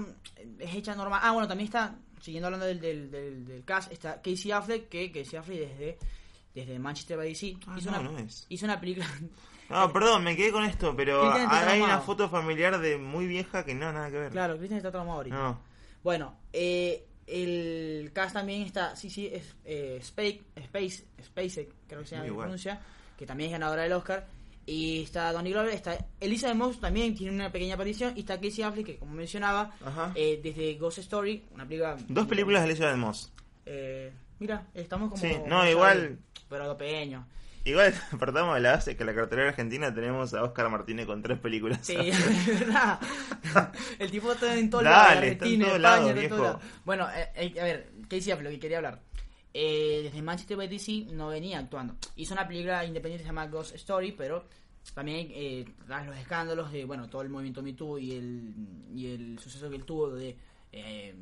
es hecha normal. Ah, bueno, también está, siguiendo hablando del, del, del, del cast, está Casey Affleck, que Casey Affleck desde, desde Manchester by DC Ah, hizo, no, una, no es. hizo una película... No, perdón, me quedé con esto, pero Cristian hay una foto familiar de muy vieja que no, nada que ver. claro, Christian está traumado ahorita. No. Bueno, eh, el cast también está, sí, sí, es eh, Space, Space, creo que se llama, pronuncia, que también es ganadora del Oscar. Y está Donnie Glover, está Elizabeth Moss también tiene una pequeña aparición. Y está Casey Affleck, que como mencionaba, eh, desde Ghost Story, una película. Dos películas de Elizabeth Moss. Eh, mira, estamos como. Sí, no, igual- Pero pequeño. Igual, *laughs* partamos de la base que en la cartelera argentina tenemos a Oscar Martínez con tres películas. Sí, *laughs* *laughs* es verdad. El tipo está en está en Argentina, España, en todos viejo. lados. Bueno, eh, eh, a ver, Casey Affleck, lo que quería hablar. Eh, desde Manchester by DC no venía actuando. Hizo una película independiente que se llama Ghost Story, pero también eh, tras los escándalos de, bueno, todo el movimiento Me Too y el, y el suceso que él tuvo de eh,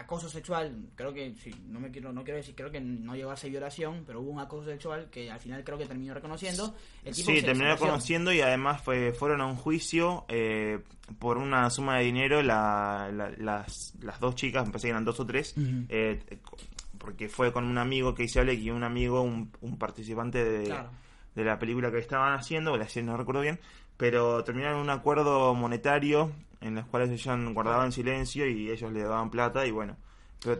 acoso sexual, creo que, sí, no me quiero, no quiero decir, creo que no llegó a ser violación, pero hubo un acoso sexual que al final creo que terminó reconociendo. El tipo Sí, terminó desapareció. conociendo y además fue, fueron a un juicio eh, por una suma de dinero. La, la- las, las dos chicas, me parece que eran dos o tres, eh, porque fue con un amigo que hice y un amigo, un, un participante de, Claro. de la película que estaban haciendo, o la serie, no recuerdo bien, pero terminaron un acuerdo monetario en los cuales ellos guardaban silencio y ellos le daban plata y bueno,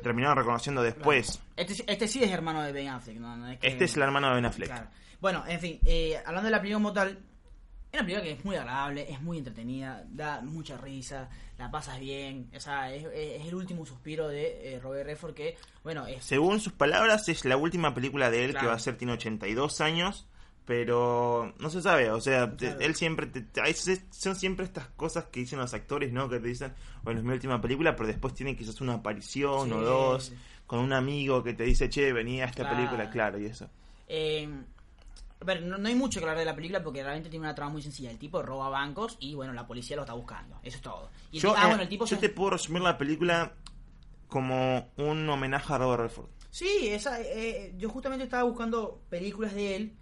terminaron reconociendo después. Este, este sí es hermano de Ben Affleck, no, no es que- Este es el hermano de Ben Affleck. Claro. Bueno, en fin, eh, hablando de la película como tal, es una película que es muy agradable, es muy entretenida, da mucha risa, la pasas bien, o sea, es, es el último suspiro de eh, Robert Redford que, bueno, es... Según sus palabras, es la última película de él que va a ser, tiene 82 años, pero no se sabe, o sea, Claro. él siempre, te- te- hay- son siempre estas cosas que dicen los actores, ¿no? Que te dicen, bueno, es mi última película, pero después tiene quizás una aparición Sí. o dos, con un amigo que te dice, che, venía a esta Claro. película, claro, y eso. Eh, a ver, no, no hay mucho que hablar de la película porque realmente tiene una trama muy sencilla. El tipo roba bancos y, bueno, la policía lo está buscando. Eso es todo. Y Yo, ah, eh, bueno, el tipo yo se- te puedo resumir la película como un homenaje a Robert Redford. Sí, esa, eh, yo justamente estaba buscando películas de él,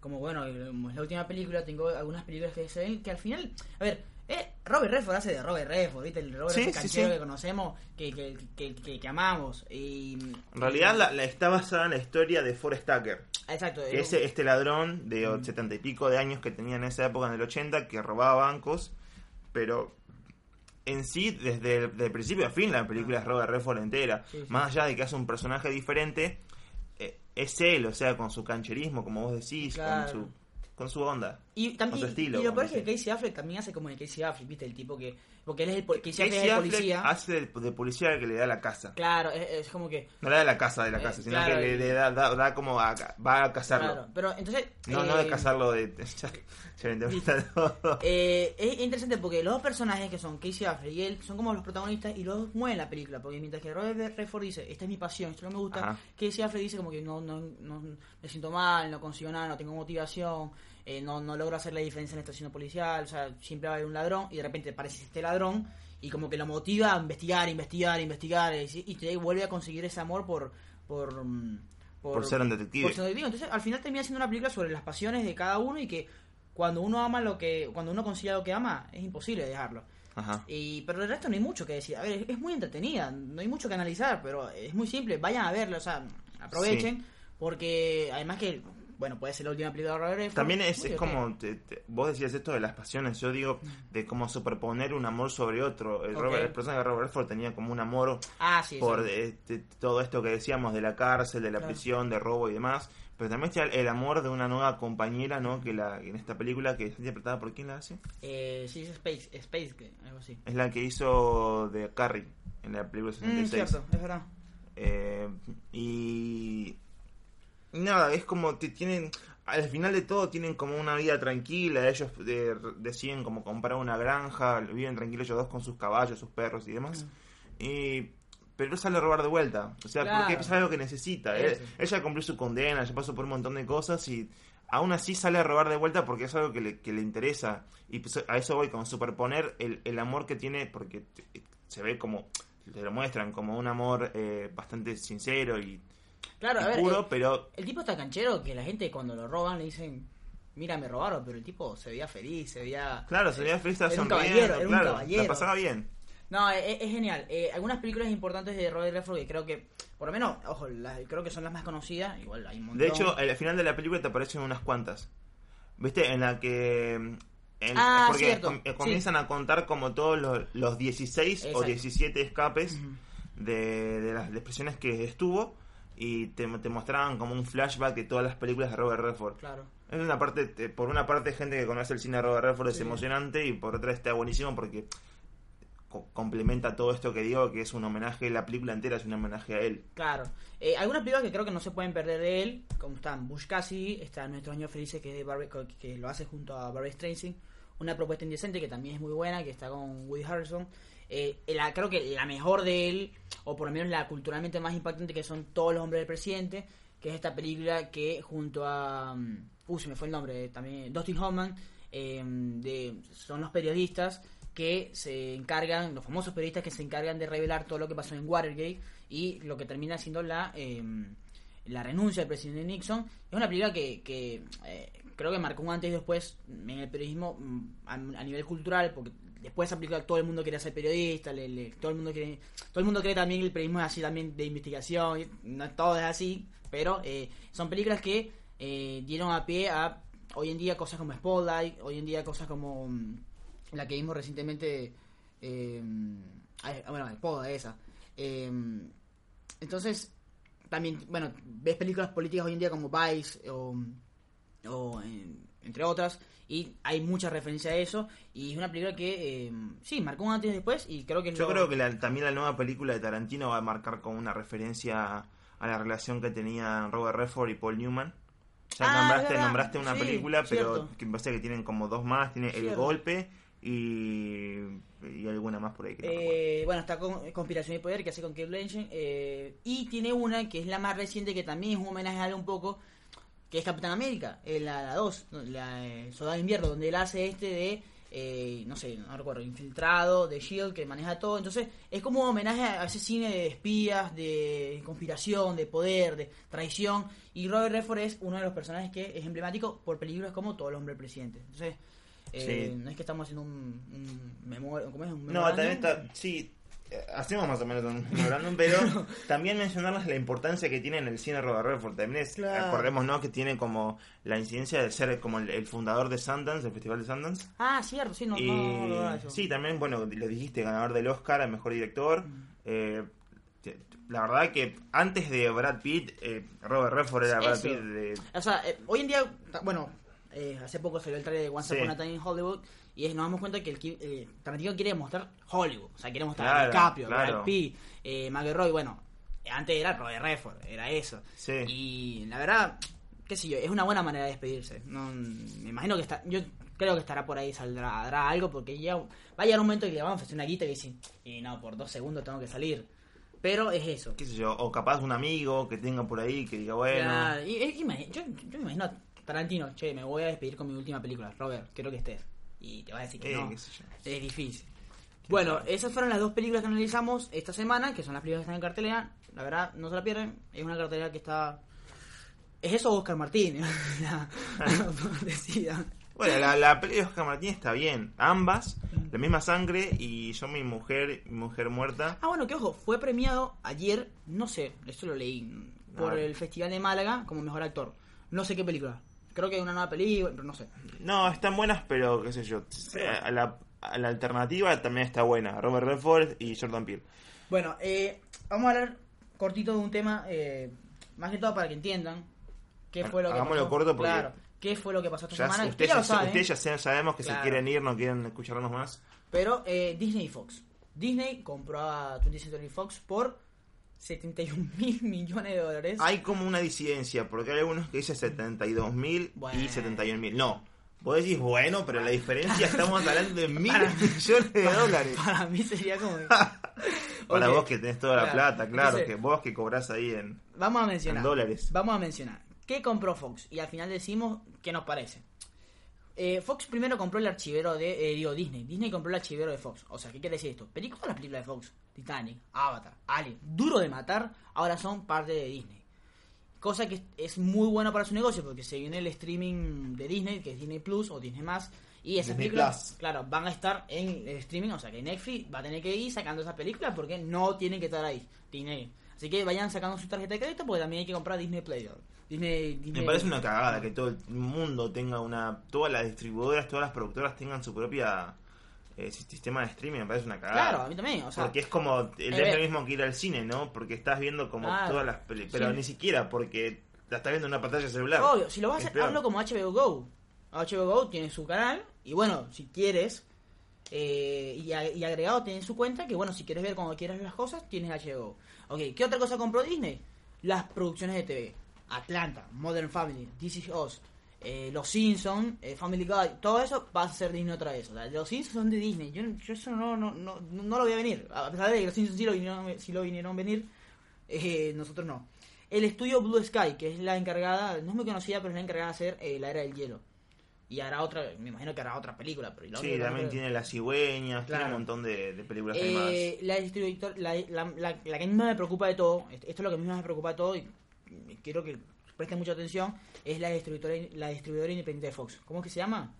como bueno, como es la última película, tengo algunas películas que se ven que al final, a ver, eh, Robert Redford hace de Robert Redford, ¿viste? El Robert Sí, ese canchero sí. que conocemos, que, que, que, que- que amamos. Y, En realidad la, la está basada en la historia de Forrest Tucker. Exacto. Que es este ladrón de setenta y pico de años que tenía en esa época, en el 80, que robaba bancos, pero en sí, desde el, del principio a fin, la película es Robert Redford entera. Sí, sí. Más allá de que hace un personaje diferente, es él, o sea, con su cancherismo, como vos decís, Claro. con su con su onda. Y con también su estilo, y lo peor es que. Casey Affleck también hace como el Casey Affleck, ¿viste? El tipo que porque él es el Casey es el policía. hace de, de policía que le da la casa. Claro, es, es como que No le da la casa de la Eh, casa, sino claro, que le, da, da, da como a, va a cazarlo. claro, pero entonces No, no de eh, cazarlo de... ya, ya. Eh, es interesante porque los dos personajes que son Casey Affleck y él son como los protagonistas y los dos mueven la película. Porque mientras que Robert Redford dice, esta es mi pasión, esto no me gusta, Ajá. Casey Affleck dice como que no, no, no me siento mal, no consigo nada, no tengo motivación, eh, no, no logro hacer la diferencia en esta estación policial, o sea, siempre va a haber un ladrón y de repente aparece este ladrón y como que lo motiva a investigar, investigar, investigar y, y te vuelve a conseguir ese amor por... por mm, Por ser un detective. por ser un detective. Entonces, al final termina siendo una película sobre las pasiones de cada uno y que cuando uno ama lo que cuando uno consigue lo que ama es imposible dejarlo Ajá. y pero el resto no hay mucho que decir a ver es, es muy entretenida no hay mucho que analizar pero es muy simple vayan a verla o sea aprovechen porque además que bueno puede ser la última película de Robert Redford, También es, como, te- te- vos decías esto de las pasiones, yo digo de cómo superponer un amor sobre otro. El, Ok. Robert, el personaje de Robert Redford tenía como un amor ah sí por sí. este, todo esto que decíamos de la cárcel, de la Claro. prisión, de robo y demás. Pero también está el, amor de una nueva compañera, ¿no? Que la en esta película que está interpretada por quién la hace. Eh, sí es Space Space algo así Es la que hizo de Carrie en la película Mm, 66. cierto es verdad Eh, y nada, es como te tienen al final de todo tienen como una vida tranquila, ellos eh, deciden como comprar una granja, viven tranquilos ellos dos con sus caballos, sus perros y demás. Y pero él sale a robar de vuelta, o sea, Claro. porque es algo que necesita. Él- ella cumplió su condena, ya pasó por un montón de cosas y aún así sale a robar de vuelta porque es algo que le, que le interesa. Y pues a eso voy, con superponer el, el amor que tiene, porque te- se ve como, te lo muestran como un amor eh, bastante sincero y, claro a ver puro, eh, pero el tipo está canchero que la gente cuando lo roban le dicen mira me robaron pero el tipo se veía feliz se veía claro, se veía feliz, estaba sonriendo, un caballero. la pasaba bien. No, es, es genial. Eh, algunas películas importantes de Robert Redford que creo que, por lo menos, ojo, las- creo que son las más conocidas. Igual hay un montón. De hecho, al final de la película te aparecen unas cuantas. ¿Viste? En la que... en- Ah, porque cierto, eh, sí. comienzan a contar como todos los, los 16 o Exacto. 17 escapes de, de las expresiones que estuvo y te, te mostraban como un flashback de todas las películas de Robert Redford. Claro. Es una parte, eh, por una parte gente que conoce el cine de Robert Redford es Sí. emocionante y por otra está buenísimo porque co- complementa todo esto que digo que es un homenaje, la película entera es un homenaje a él. Claro. Eh, algunas películas que creo que no se pueden perder de él, como están Bush Cassidy, está Nuestros Años Felices, que, es de Barry- que lo hace junto a Barry Streisand, Una Propuesta Indecente, que también es muy buena, que está con Woody Harrelson. Eh, la, creo que la mejor de él, o por lo menos la culturalmente más impactante, que son Todos los Hombres del Presidente, que es esta película que junto a... mm, se me fue el nombre también. Dustin Hoffman, eh, de, son los periodistas que se encargan, los famosos periodistas que se encargan de revelar todo lo que pasó en Watergate y lo que termina siendo la eh, la renuncia del presidente Nixon. Es una película que, que eh, creo que marcó un antes y después en el periodismo mm, a, a nivel cultural, porque después de esa película todo el mundo quería ser periodista, todo el mundo todo el mundo cree también que el periodismo es así también de investigación, no todo es así, pero eh, son películas que eh, dieron a pie a hoy en día cosas como Spotlight, hoy en día cosas como mm, la que vimos recientemente, eh, bueno, Spotlight esa. Eh, entonces, también, bueno, ves películas políticas hoy en día como Vice o, o, entre otras, y hay mucha referencia a eso, y es una película que, eh, sí, marcó un antes y después, y creo que Yo lo- creo que la- también la nueva película de Tarantino va a marcar como una referencia a la relación que tenían Robert Redford y Paul Newman. Ya Ah, nombraste, nombraste una Sí, película, pero que parece que tienen como dos más. Tiene El. Golpe y, y alguna más por ahí. Que no. Eh, bueno, está con Conspiración y Poder, que hace con Kate Blanchett. eh, y tiene una que es la más reciente, que también es un homenaje a él un poco, que es Capitán América, eh, la, la 2, la eh, Soldado de Invierno, donde él hace este de, eh, no sé, no recuerdo, infiltrado, de Shield, que maneja todo. Entonces, es como un homenaje a ese cine de espías, de conspiración, de poder, de traición. Y Robert Redford es uno de los personajes que es emblemático por películas como Todo el hombre del presidente. Entonces, eh, Sí. no es que estamos haciendo un, un memor- ¿cómo es? Un No, también está. Sí, hacemos más o menos un memorándum, pero *laughs* también mencionarles la importancia que tiene en el cine Robert Redford. También es, Claro. acordémonos que tiene como la incidencia de ser como el, el fundador de Sundance, el Festival de Sundance. Ah, cierto, sí, no, y no, no, no, eso. sí, también, bueno, lo dijiste, ganador del Oscar al mejor director. Eh, te- la verdad que antes de Brad Pitt, eh, Robert Redford era Brad. Pitt de, O sea, eh, hoy en día, bueno, eh, hace poco salió el trailer de Once Sí. Upon a Time in Hollywood y es, nos damos cuenta que el, eh, Tarantino quiere mostrar Hollywood, o sea, quiere mostrar a DiCaprio, claro. Brad eh, McElroy, bueno, antes era Robert Redford, era eso. Sí. Y la verdad, qué sé yo, es una buena manera de despedirse. No, me imagino que está, yo creo que estará por ahí, saldrá hará algo, porque ya va a llegar un momento que le van a ofrecer una guita y dicen, y no, por dos segundos tengo que salir. Pero es eso. qué sé yo, o capaz un amigo que tenga por ahí que diga, bueno, Claro, y- y- imagi- yo, yo me imagino a Tarantino, che, me voy a despedir con mi última película, Robert, quiero que estés. Y te vas a decir que eh, no. Es difícil. Bueno, esas fueron las dos películas que analizamos esta semana, que son las películas que están en cartelera. La verdad, no se la pierden. Es una cartelera que está... Es eso Oscar Martínez. *laughs* La- *laughs* decida. Bueno, la, la peli de Oscar Martín está bien. Ambas, la misma sangre y yo, mi mujer, mi mujer muerta. Ah, bueno, que ojo, fue premiado ayer, no sé, esto lo leí, por el Festival de Málaga como mejor actor. No sé qué película. Creo que una nueva película, pero no sé. No, están buenas, pero qué sé yo. A la, a la alternativa también está buena. Robert Redford y Jordan Peele. Bueno, eh, vamos a hablar cortito de un tema, eh, más que todo para que entiendan qué fue lo que Hagámoslo pasó. corto porque- Claro, qué fue lo que pasó esta Ya, semana. ustedes, ya saben, ya sabemos que Claro. se quieren ir, no quieren escucharnos más. pero eh, Disney y Fox. Disney compró a 20th Century Fox por 71 mil *laughs* millones de dólares. Hay como una disidencia, porque hay algunos que dicen 72 mil Bueno. y 71 mil. No. Vos decís, bueno, pero la diferencia *laughs* estamos hablando de mil Para- millones de *laughs* para, dólares. Para mí sería como... Para vos que tenés toda la plata, claro, Entonces- que vos que cobrás ahí en, Vamos a mencionar. en dólares. Vamos a mencionar. ¿Qué compró Fox? Y al final decimos qué nos parece. Eh, Fox primero compró el archivero de. eh, digo, Disney. Disney compró el archivero de Fox. O sea, ¿qué quiere decir esto? Películas, las películas de Fox: Titanic, Avatar, Alien, Duro de Matar, ahora son parte de Disney. Cosa que es muy bueno para su negocio porque se viene el streaming de Disney, que es Disney Plus o Disney Más. Y esas Disney películas, Plus. claro, van a estar en el streaming. O sea, que Netflix va a tener que ir sacando esas películas porque no tienen que estar ahí. Disney. Así que vayan sacando su tarjeta de crédito porque también hay que comprar Disney Play. Disney, Disney Me parece una cagada que todo el mundo tenga una. Todas las distribuidoras, todas las productoras tengan su propia eh, sistema de streaming me parece una cagada. Claro, a mí también, o sea... porque es como, el es lo mismo que ir al cine, ¿no? Porque estás viendo como Claro. todas las películas, pero Sí. ni siquiera porque la estás viendo en una pantalla celular. Obvio, si lo vas a hacer, hazlo como HBO Go. HBO Go tiene su canal y bueno, si quieres, eh, y, a- y agregado tiene su cuenta que bueno, si quieres ver cuando quieras las cosas, tienes HBO. Ok, ¿qué otra cosa compró Disney? Las producciones de TV. Atlanta, Modern Family, This Is Us, eh, Los Simpsons, Family Guy, todo eso va a ser Disney otra vez. O sea, los Simpsons son de Disney. Yo, yo eso no, no, no, no lo voy a venir. A pesar de que los Simpsons sí lo vinieron, sí lo vinieron a venir, eh, nosotros no. El estudio Blue Sky, que es la encargada, no es muy conocida, pero es la encargada de hacer eh, La Era del Hielo. Y hará otra, me imagino que hará otra película. Pero la Sí, que también creo- tiene Las Cigüeñas, tiene Claro. un montón de, de películas animadas. Eh, la, la, la, la- que a mí más me preocupa de todo, esto es lo que a mí más me preocupa de todo y quiero que presten mucha atención, es la distribuidora, la distribuidora independiente de Fox. ¿Cómo es que se llama?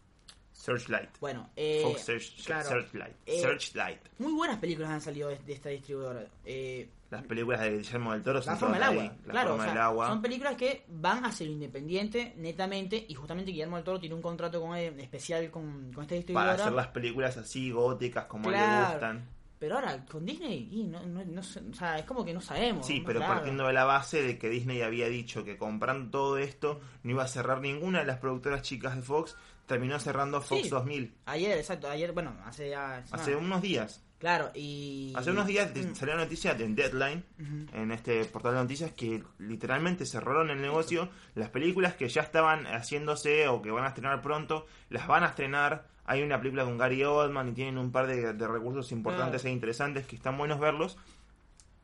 Searchlight. Bueno, eh, Fox Search- claro, Searchlight. eh, Searchlight. muy buenas películas han salido de, de esta distribuidora. Eh, Las películas de Guillermo del Toro son La forma del agua, ahí. La claro, forma o sea, del agua. son películas que van a ser independiente netamente y justamente Guillermo del Toro tiene un contrato con él, especial con, con esta distribuidora. Para hacer las películas así góticas como le gustan. Pero ahora con Disney y no, no, no o sea, es como que no sabemos. Sí, pero claro. partiendo de la base de que Disney había dicho que comprando todo esto no iba a cerrar ninguna de las productoras chicas de Fox, terminó cerrando Fox Sí. 2000 Ayer, exacto, ayer, bueno, hace ya... hace no, unos días. Claro, y... Hace unos días Mm. salió la noticia de Deadline en este portal de noticias que literalmente cerraron el negocio. Las películas que ya estaban haciéndose o que van a estrenar pronto, las van a estrenar. Hay una película con Gary Oldman y tienen un par de, de recursos importantes e interesantes que están buenos verlos.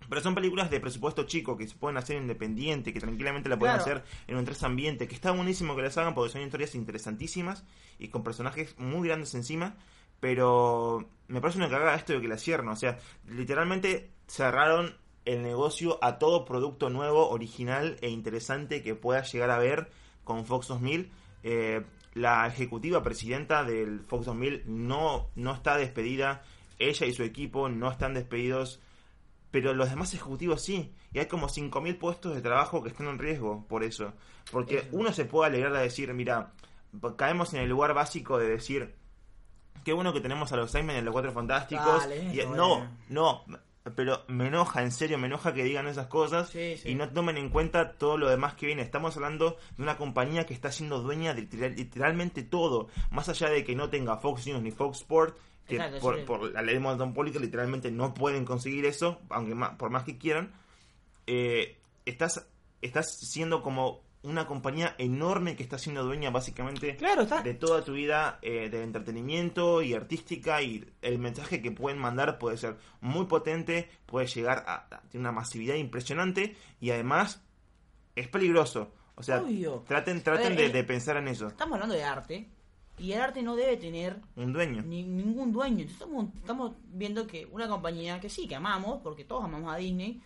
Pero son películas de presupuesto chico que se pueden hacer independiente, que tranquilamente la pueden Claro. hacer en un tres ambiente, que está buenísimo que las hagan porque son historias interesantísimas y con personajes muy grandes encima. Pero me parece una cagada esto de que la cierren. O sea, literalmente cerraron el negocio a todo producto nuevo, original e interesante que pueda llegar a ver con Fox 2000. Eh, la ejecutiva presidenta del Fox 2000 no, no está despedida. Ella y su equipo no están despedidos. Pero los demás ejecutivos sí. Y hay como 5.000 puestos de trabajo que están en riesgo por eso. Porque uno se puede alegrar de decir, mira, caemos en el lugar básico de decir, qué bueno que tenemos a los Simon en los Cuatro Fantásticos. Dale, y, no, bueno. no, pero me enoja, en serio, me enoja que digan esas cosas Sí, sí. y no tomen en cuenta todo lo demás que viene. Estamos hablando de una compañía que está siendo dueña de literal- literalmente todo. Más allá de que no tenga Fox News ni Fox Sport, que Exacto, por, sí. por la ley de monopólica literalmente no pueden conseguir eso, aunque ma- por más que quieran. Eh, estás, estás siendo como una compañía enorme que está siendo dueña básicamente Claro, está... de toda tu vida eh, de entretenimiento y artística y el mensaje que pueden mandar puede ser muy potente, puede llegar a, a tener una masividad impresionante y además es peligroso. O sea, Obvio. traten, traten ver, de, eh, de pensar en eso. Estamos hablando de arte y el arte no debe tener Un dueño. ni, ningún dueño. Estamos, estamos viendo que una compañía que sí, que amamos, porque todos amamos a Disney,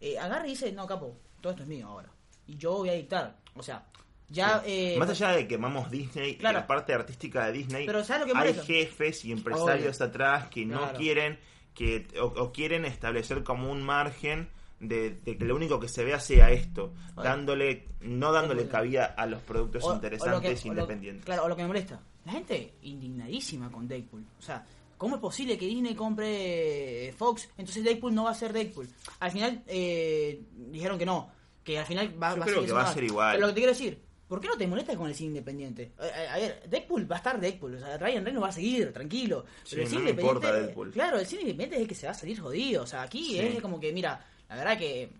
eh, agarra y dice, no, capo, todo esto es mío ahora. Y yo voy a dictar. O sea, ya... Sí. eh, Más allá de que amamos Disney Claro. y la parte artística de Disney, Pero ¿sabes lo que hay molesta? jefes y empresarios atrás que no quieren que o, o quieren establecer como un margen de, de que lo único que se vea sea esto, dándole no dándole cabida a los productos o- interesantes que- e lo- independientes. claro, o lo que me molesta. La gente indignadísima con Deadpool. O sea, ¿cómo es posible que Disney compre eh, Fox? Entonces Deadpool no va a ser Deadpool. Al final eh, dijeron que no. Que al final va, Yo va creo a que va a ser igual. Pero lo que te quiero decir, ¿por qué no te molestas con el cine independiente? A, a- a ver, Deadpool va a estar Deadpool. O sea, Ryan Reynolds va a seguir, tranquilo. Sí, Pero el no cine importa independiente. Deadpool. Claro, el cine independiente es el que se va a salir jodido. O sea, aquí Sí. es como que, mira, la verdad que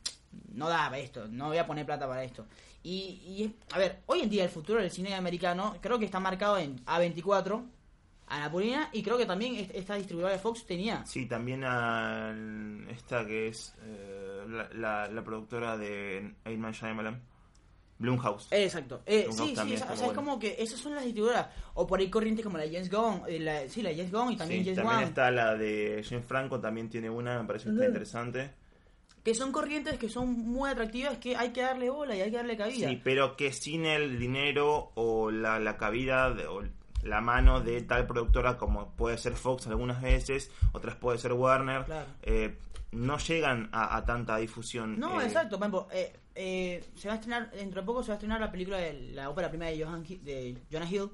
no da para esto, no voy a poner plata para esto. Y, y, a ver, hoy en día el futuro del cine americano creo que está marcado en A24, Anapurina, y creo que también est- esta distribuidora de Fox tenía. Sí, también a esta que es eh, la, la, la productora de Ayman Shyamalan, Blumhouse. Exacto. Eh, Blumhouse sí, sí, o sea, es como que esas son las distribuidoras. O por ahí corrientes como la James Gunn, eh, la, sí, la James Gunn y también Sí, James también está la de James Franco, también tiene una, me parece que está interesante. Que son corrientes que son muy atractivas, que hay que darle bola y hay que darle cabida. Sí, pero que sin el dinero o la, la cabida de- o la mano de tal productora como puede ser Fox algunas veces, otras puede ser Warner, Claro. eh, no llegan a, a tanta difusión. No, eh, exacto. Por ejemplo, eh, eh, se va a estrenar, dentro de poco se va a estrenar la película de la ópera prima de, Johan, de Jonah Hill,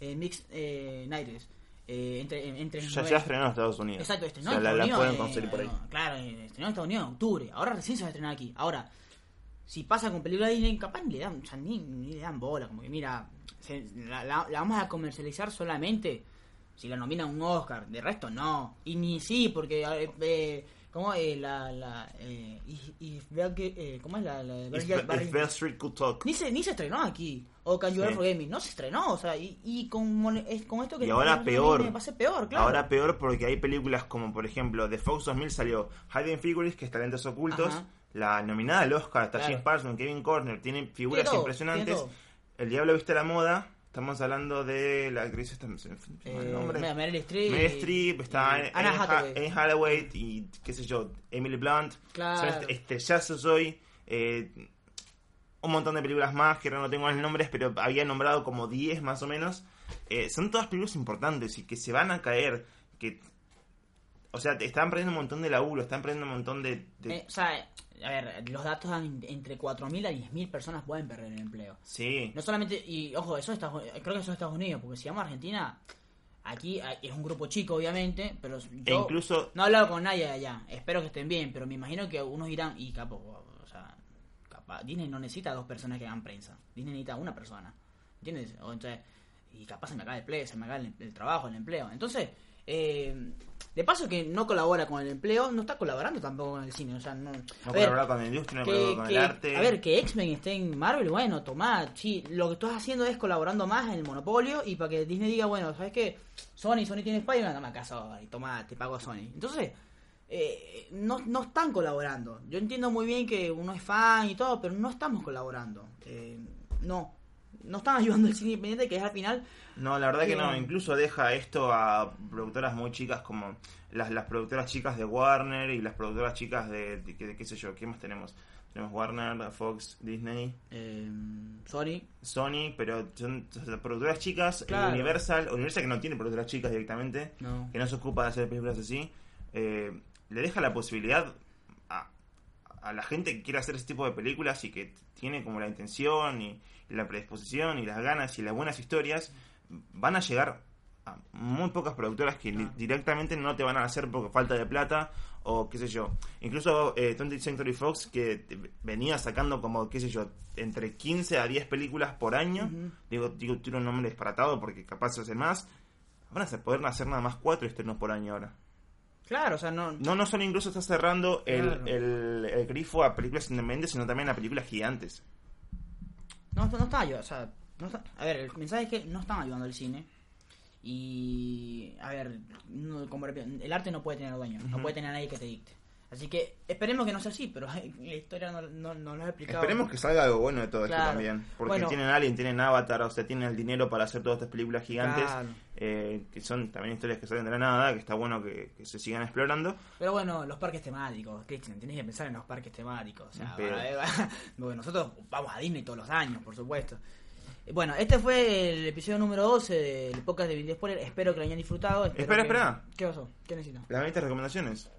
eh, Mixed eh, Nights. eh, entre, entre Ya se ha estrenado en Estados Unidos. Exacto, estrenó O sea, en Estados la Unidos. pueden conseguir por ahí. no, claro, estrenó en Estados Unidos en octubre. Ahora recién se va a estrenar aquí. Ahora, si pasa con película de Disney, capaz ni le dan, o sea, ni, ni le dan bola. Como que, mira, se- la, la- la vamos a comercializar solamente si la nomina un Oscar. De resto, no. Y ni sí, porque. eh, eh, ¿Cómo eh, la. la eh, y, y vea que, eh, ¿Cómo es la.? la If, Barry- if Beale Street could talk. ni se, ni se estrenó aquí. O Can You Sí. Me. No se estrenó. O sea, y, y con, con esto que Y ahora peor. Va a ser peor, claro. Ahora peor porque hay películas como, por ejemplo, de Fox 2000 salió Hidden Figures, que es Talentos Ocultos. Ajá. La nominada al Oscar está Claro. James Parsons, Kevin Corner, tiene figuras todo, impresionantes. El Diablo Viste la Moda. Estamos hablando de la actriz, esta, el Eh, nombre. Meryl Streep. Meryl Streep, está Anna Hathaway. Hathaway y qué sé yo, Emily Blunt. Claro. Son est- estrellazos hoy. eh, un montón de películas más que ahora no tengo los nombres, pero había nombrado como 10 más o menos. Eh, son todas películas importantes y que se van a caer. que O sea, te están perdiendo un montón de laburo, están perdiendo un montón de... de- Eh, o sea, a ver, los datos dan entre 4.000 a 10.000 personas pueden perder el empleo. sí, No solamente, y ojo, eso es Estados, creo que eso es Estados Unidos, porque si vamos a Argentina, aquí es un grupo chico, obviamente, pero yo e incluso... no he hablado con nadie allá. Espero que estén bien, pero me imagino que unos dirán, y capo, o sea, capaz, Disney no necesita dos personas que hagan prensa. Disney necesita una persona. ¿Entiendes? O entonces, y capaz se me acaba el empleo, se me acaba el, el trabajo, el empleo. Entonces, eh, de paso que no colabora con el empleo, no está colaborando tampoco con el cine. O sea, no, No colabora con la industria, no que- colabora con que- el arte. A ver, que X-Men esté en Marvel, bueno, tomá, sí, lo que estás haciendo es colaborando más en el monopolio y para que Disney diga, bueno, ¿sabes qué? Sony, Sony tiene Spider-Man, dame acá Sony, tomá, te pago a Sony. Entonces, eh, no, no están colaborando. Yo entiendo muy bien que uno es fan y todo, pero no estamos colaborando. Eh, no, no están ayudando al cine independiente, que es al final... No, la verdad que no. Eh, Incluso deja esto a productoras muy chicas como las, las productoras chicas de Warner y las productoras chicas de, de- de qué sé yo, ¿qué más tenemos? Tenemos Warner, Fox, Disney, eh, Sony, Sony, pero son sea, productoras chicas, eh, Claro. Universal, Universal que no tiene productoras chicas directamente, no. que no se ocupa de hacer películas así, eh, le deja la posibilidad a, a la gente que quiere hacer ese tipo de películas y que tiene como la intención y la predisposición y las ganas y las buenas historias, van a llegar a muy pocas productoras que directamente no te van a hacer por falta de plata o qué sé yo. Incluso eh, 20th Century Fox que venía sacando como, qué sé yo, entre 15 a 10 películas por año. Digo, digo, tiro un nombre disparatado porque capaz se hacen más. Van a poder hacer nada más cuatro estrenos por año ahora. Claro, o sea, no... No, no solo incluso está cerrando el, Claro. el, el grifo a películas independientes, sino también a películas gigantes. No, no están ayudando, o sea, no está- a ver, el mensaje es que no están ayudando al cine. Y, a ver, no- como el arte no puede tener dueño, no puede tener a nadie que te dicte. Así que esperemos que no sea así, pero la historia no, no, no lo ha explicado. Esperemos que salga algo bueno de todo esto también. Porque Bueno. tienen Alien, tienen Avatar, o sea, tienen el dinero para hacer todas estas películas gigantes. Claro. eh, que son también historias que salen de la nada, que está bueno que, que se sigan explorando. Pero bueno, los parques temáticos, Christian, tienes que pensar en los parques temáticos. O sea, Pero- *laughs* porque nosotros vamos a Disney todos los años, por supuesto. Eh, Bueno, este fue el episodio número 12 del podcast de Video Spoiler. Espero que lo hayan disfrutado. espero Espera, que- espera. ¿Qué pasó? ¿Qué necesitas? Las 20 recomendaciones.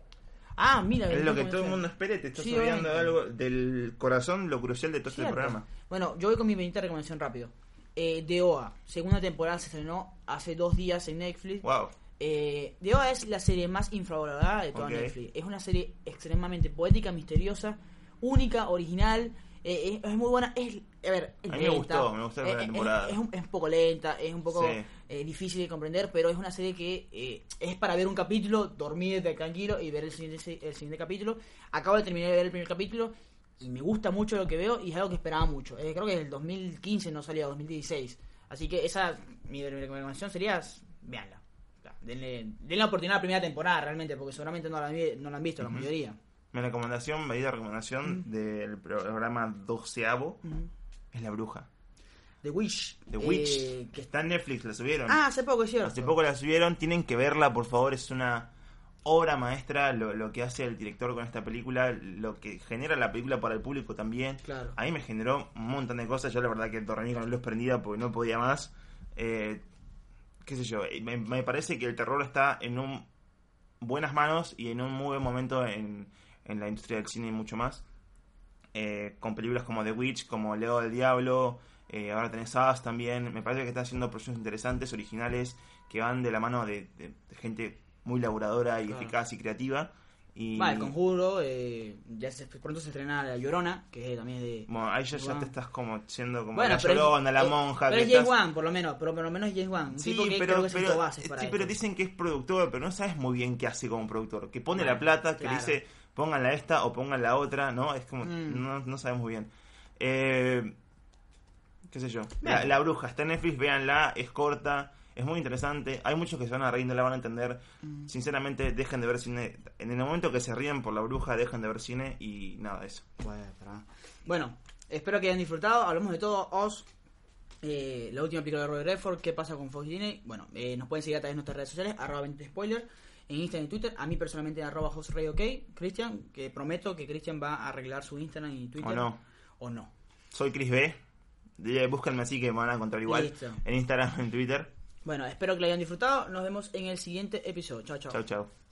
Ah, mira. Es lo que todo el mundo espere, te estás Sí, olvidando de algo del corazón, lo crucial de todo este programa. Bueno, yo voy con mi 20 recomendación rápido. Eh, The OA, segunda temporada se estrenó hace dos días en Netflix. Wow. Eh, The OA es la serie más infravalorada de toda. Netflix. Es una serie extremadamente poética, misteriosa, única, original. eh, es, es muy buena. Es, a ver, es A mí me gustó, me gustó la eh, primera es- temporada. Es, un, es un poco lenta, es un poco Sí. Eh, difícil de comprender, pero es una serie que eh, es para ver un capítulo, dormir de tranquilo y ver el siguiente, el siguiente capítulo. Acabo de terminar de ver el primer capítulo y me gusta mucho lo que veo y es algo que esperaba mucho. Eh, creo que el 2015 no salía, 2016. Así que esa, mi recomendación sería, véanla. Denle, denle la oportunidad a la primera temporada realmente, porque seguramente no la, no la han visto la mayoría. Mi recomendación, medida recomendación del programa doceavo es La Bruja. The Witch. The eh, Witch. que Está en Netflix, la subieron. Ah, hace poco, cierto. Hace poco la subieron, tienen que verla, por favor, es una obra maestra lo, lo que hace el director con esta película, lo que genera la película para el público también. Claro. A mí me generó un montón de cosas, yo la verdad que dormí con la luz prendida porque no podía más. Eh, qué sé yo, eh, me, me parece que el terror está en un buenas manos y en un muy buen momento en, en la industria del cine y mucho más. Eh, con películas como The Witch, como Leo del Diablo, Eh, ahora tenés Us también. Me parece que está haciendo proyectos interesantes, originales, que van de la mano de, de- de gente muy laburadora y Claro. eficaz y creativa. Y Va, el conjuro, eh, ya se, pronto se estrena La Llorona, que también es de... bueno, ahí ya, te estás como siendo como Bueno, la es- llorona, la eh, monja. Pero que es James estás- Wan, por lo menos, pero por lo menos es James Wan. Sí, tipo que pero, creo que pero, sentó bases para sí, esto. pero dicen que es productor, pero no sabes muy bien qué hace como productor. Que pone Bueno, la plata, que claro. dice pónganla esta o pónganla la otra, ¿no? Es como, Mm. no, no sabemos muy bien. Eh, qué sé yo. La, bruja está en Netflix, véanla, es corta, es muy interesante. Hay muchos que se van a reír y no la van a entender. Mm. Sinceramente, dejen de ver cine. En el momento que se ríen por la bruja, dejen de ver cine y nada eso. Bueno, espero que hayan disfrutado. Hablamos de todo. Os, eh, la última película de Robert Redford. ¿Qué pasa con Fox Disney? Bueno, eh, nos pueden seguir a través de nuestras redes sociales. Arroba 20 spoilers. En Instagram y Twitter. A mí personalmente en arroba OK. Cristian, que prometo que Cristian va a arreglar su Instagram y Twitter. ¿O no? O no. Soy Chris B. Búsquenme así que me van a encontrar igual. Listo. En Instagram, en Twitter. Bueno, espero que lo hayan disfrutado. Nos vemos en el siguiente episodio. Chao, chao. Chau, chau.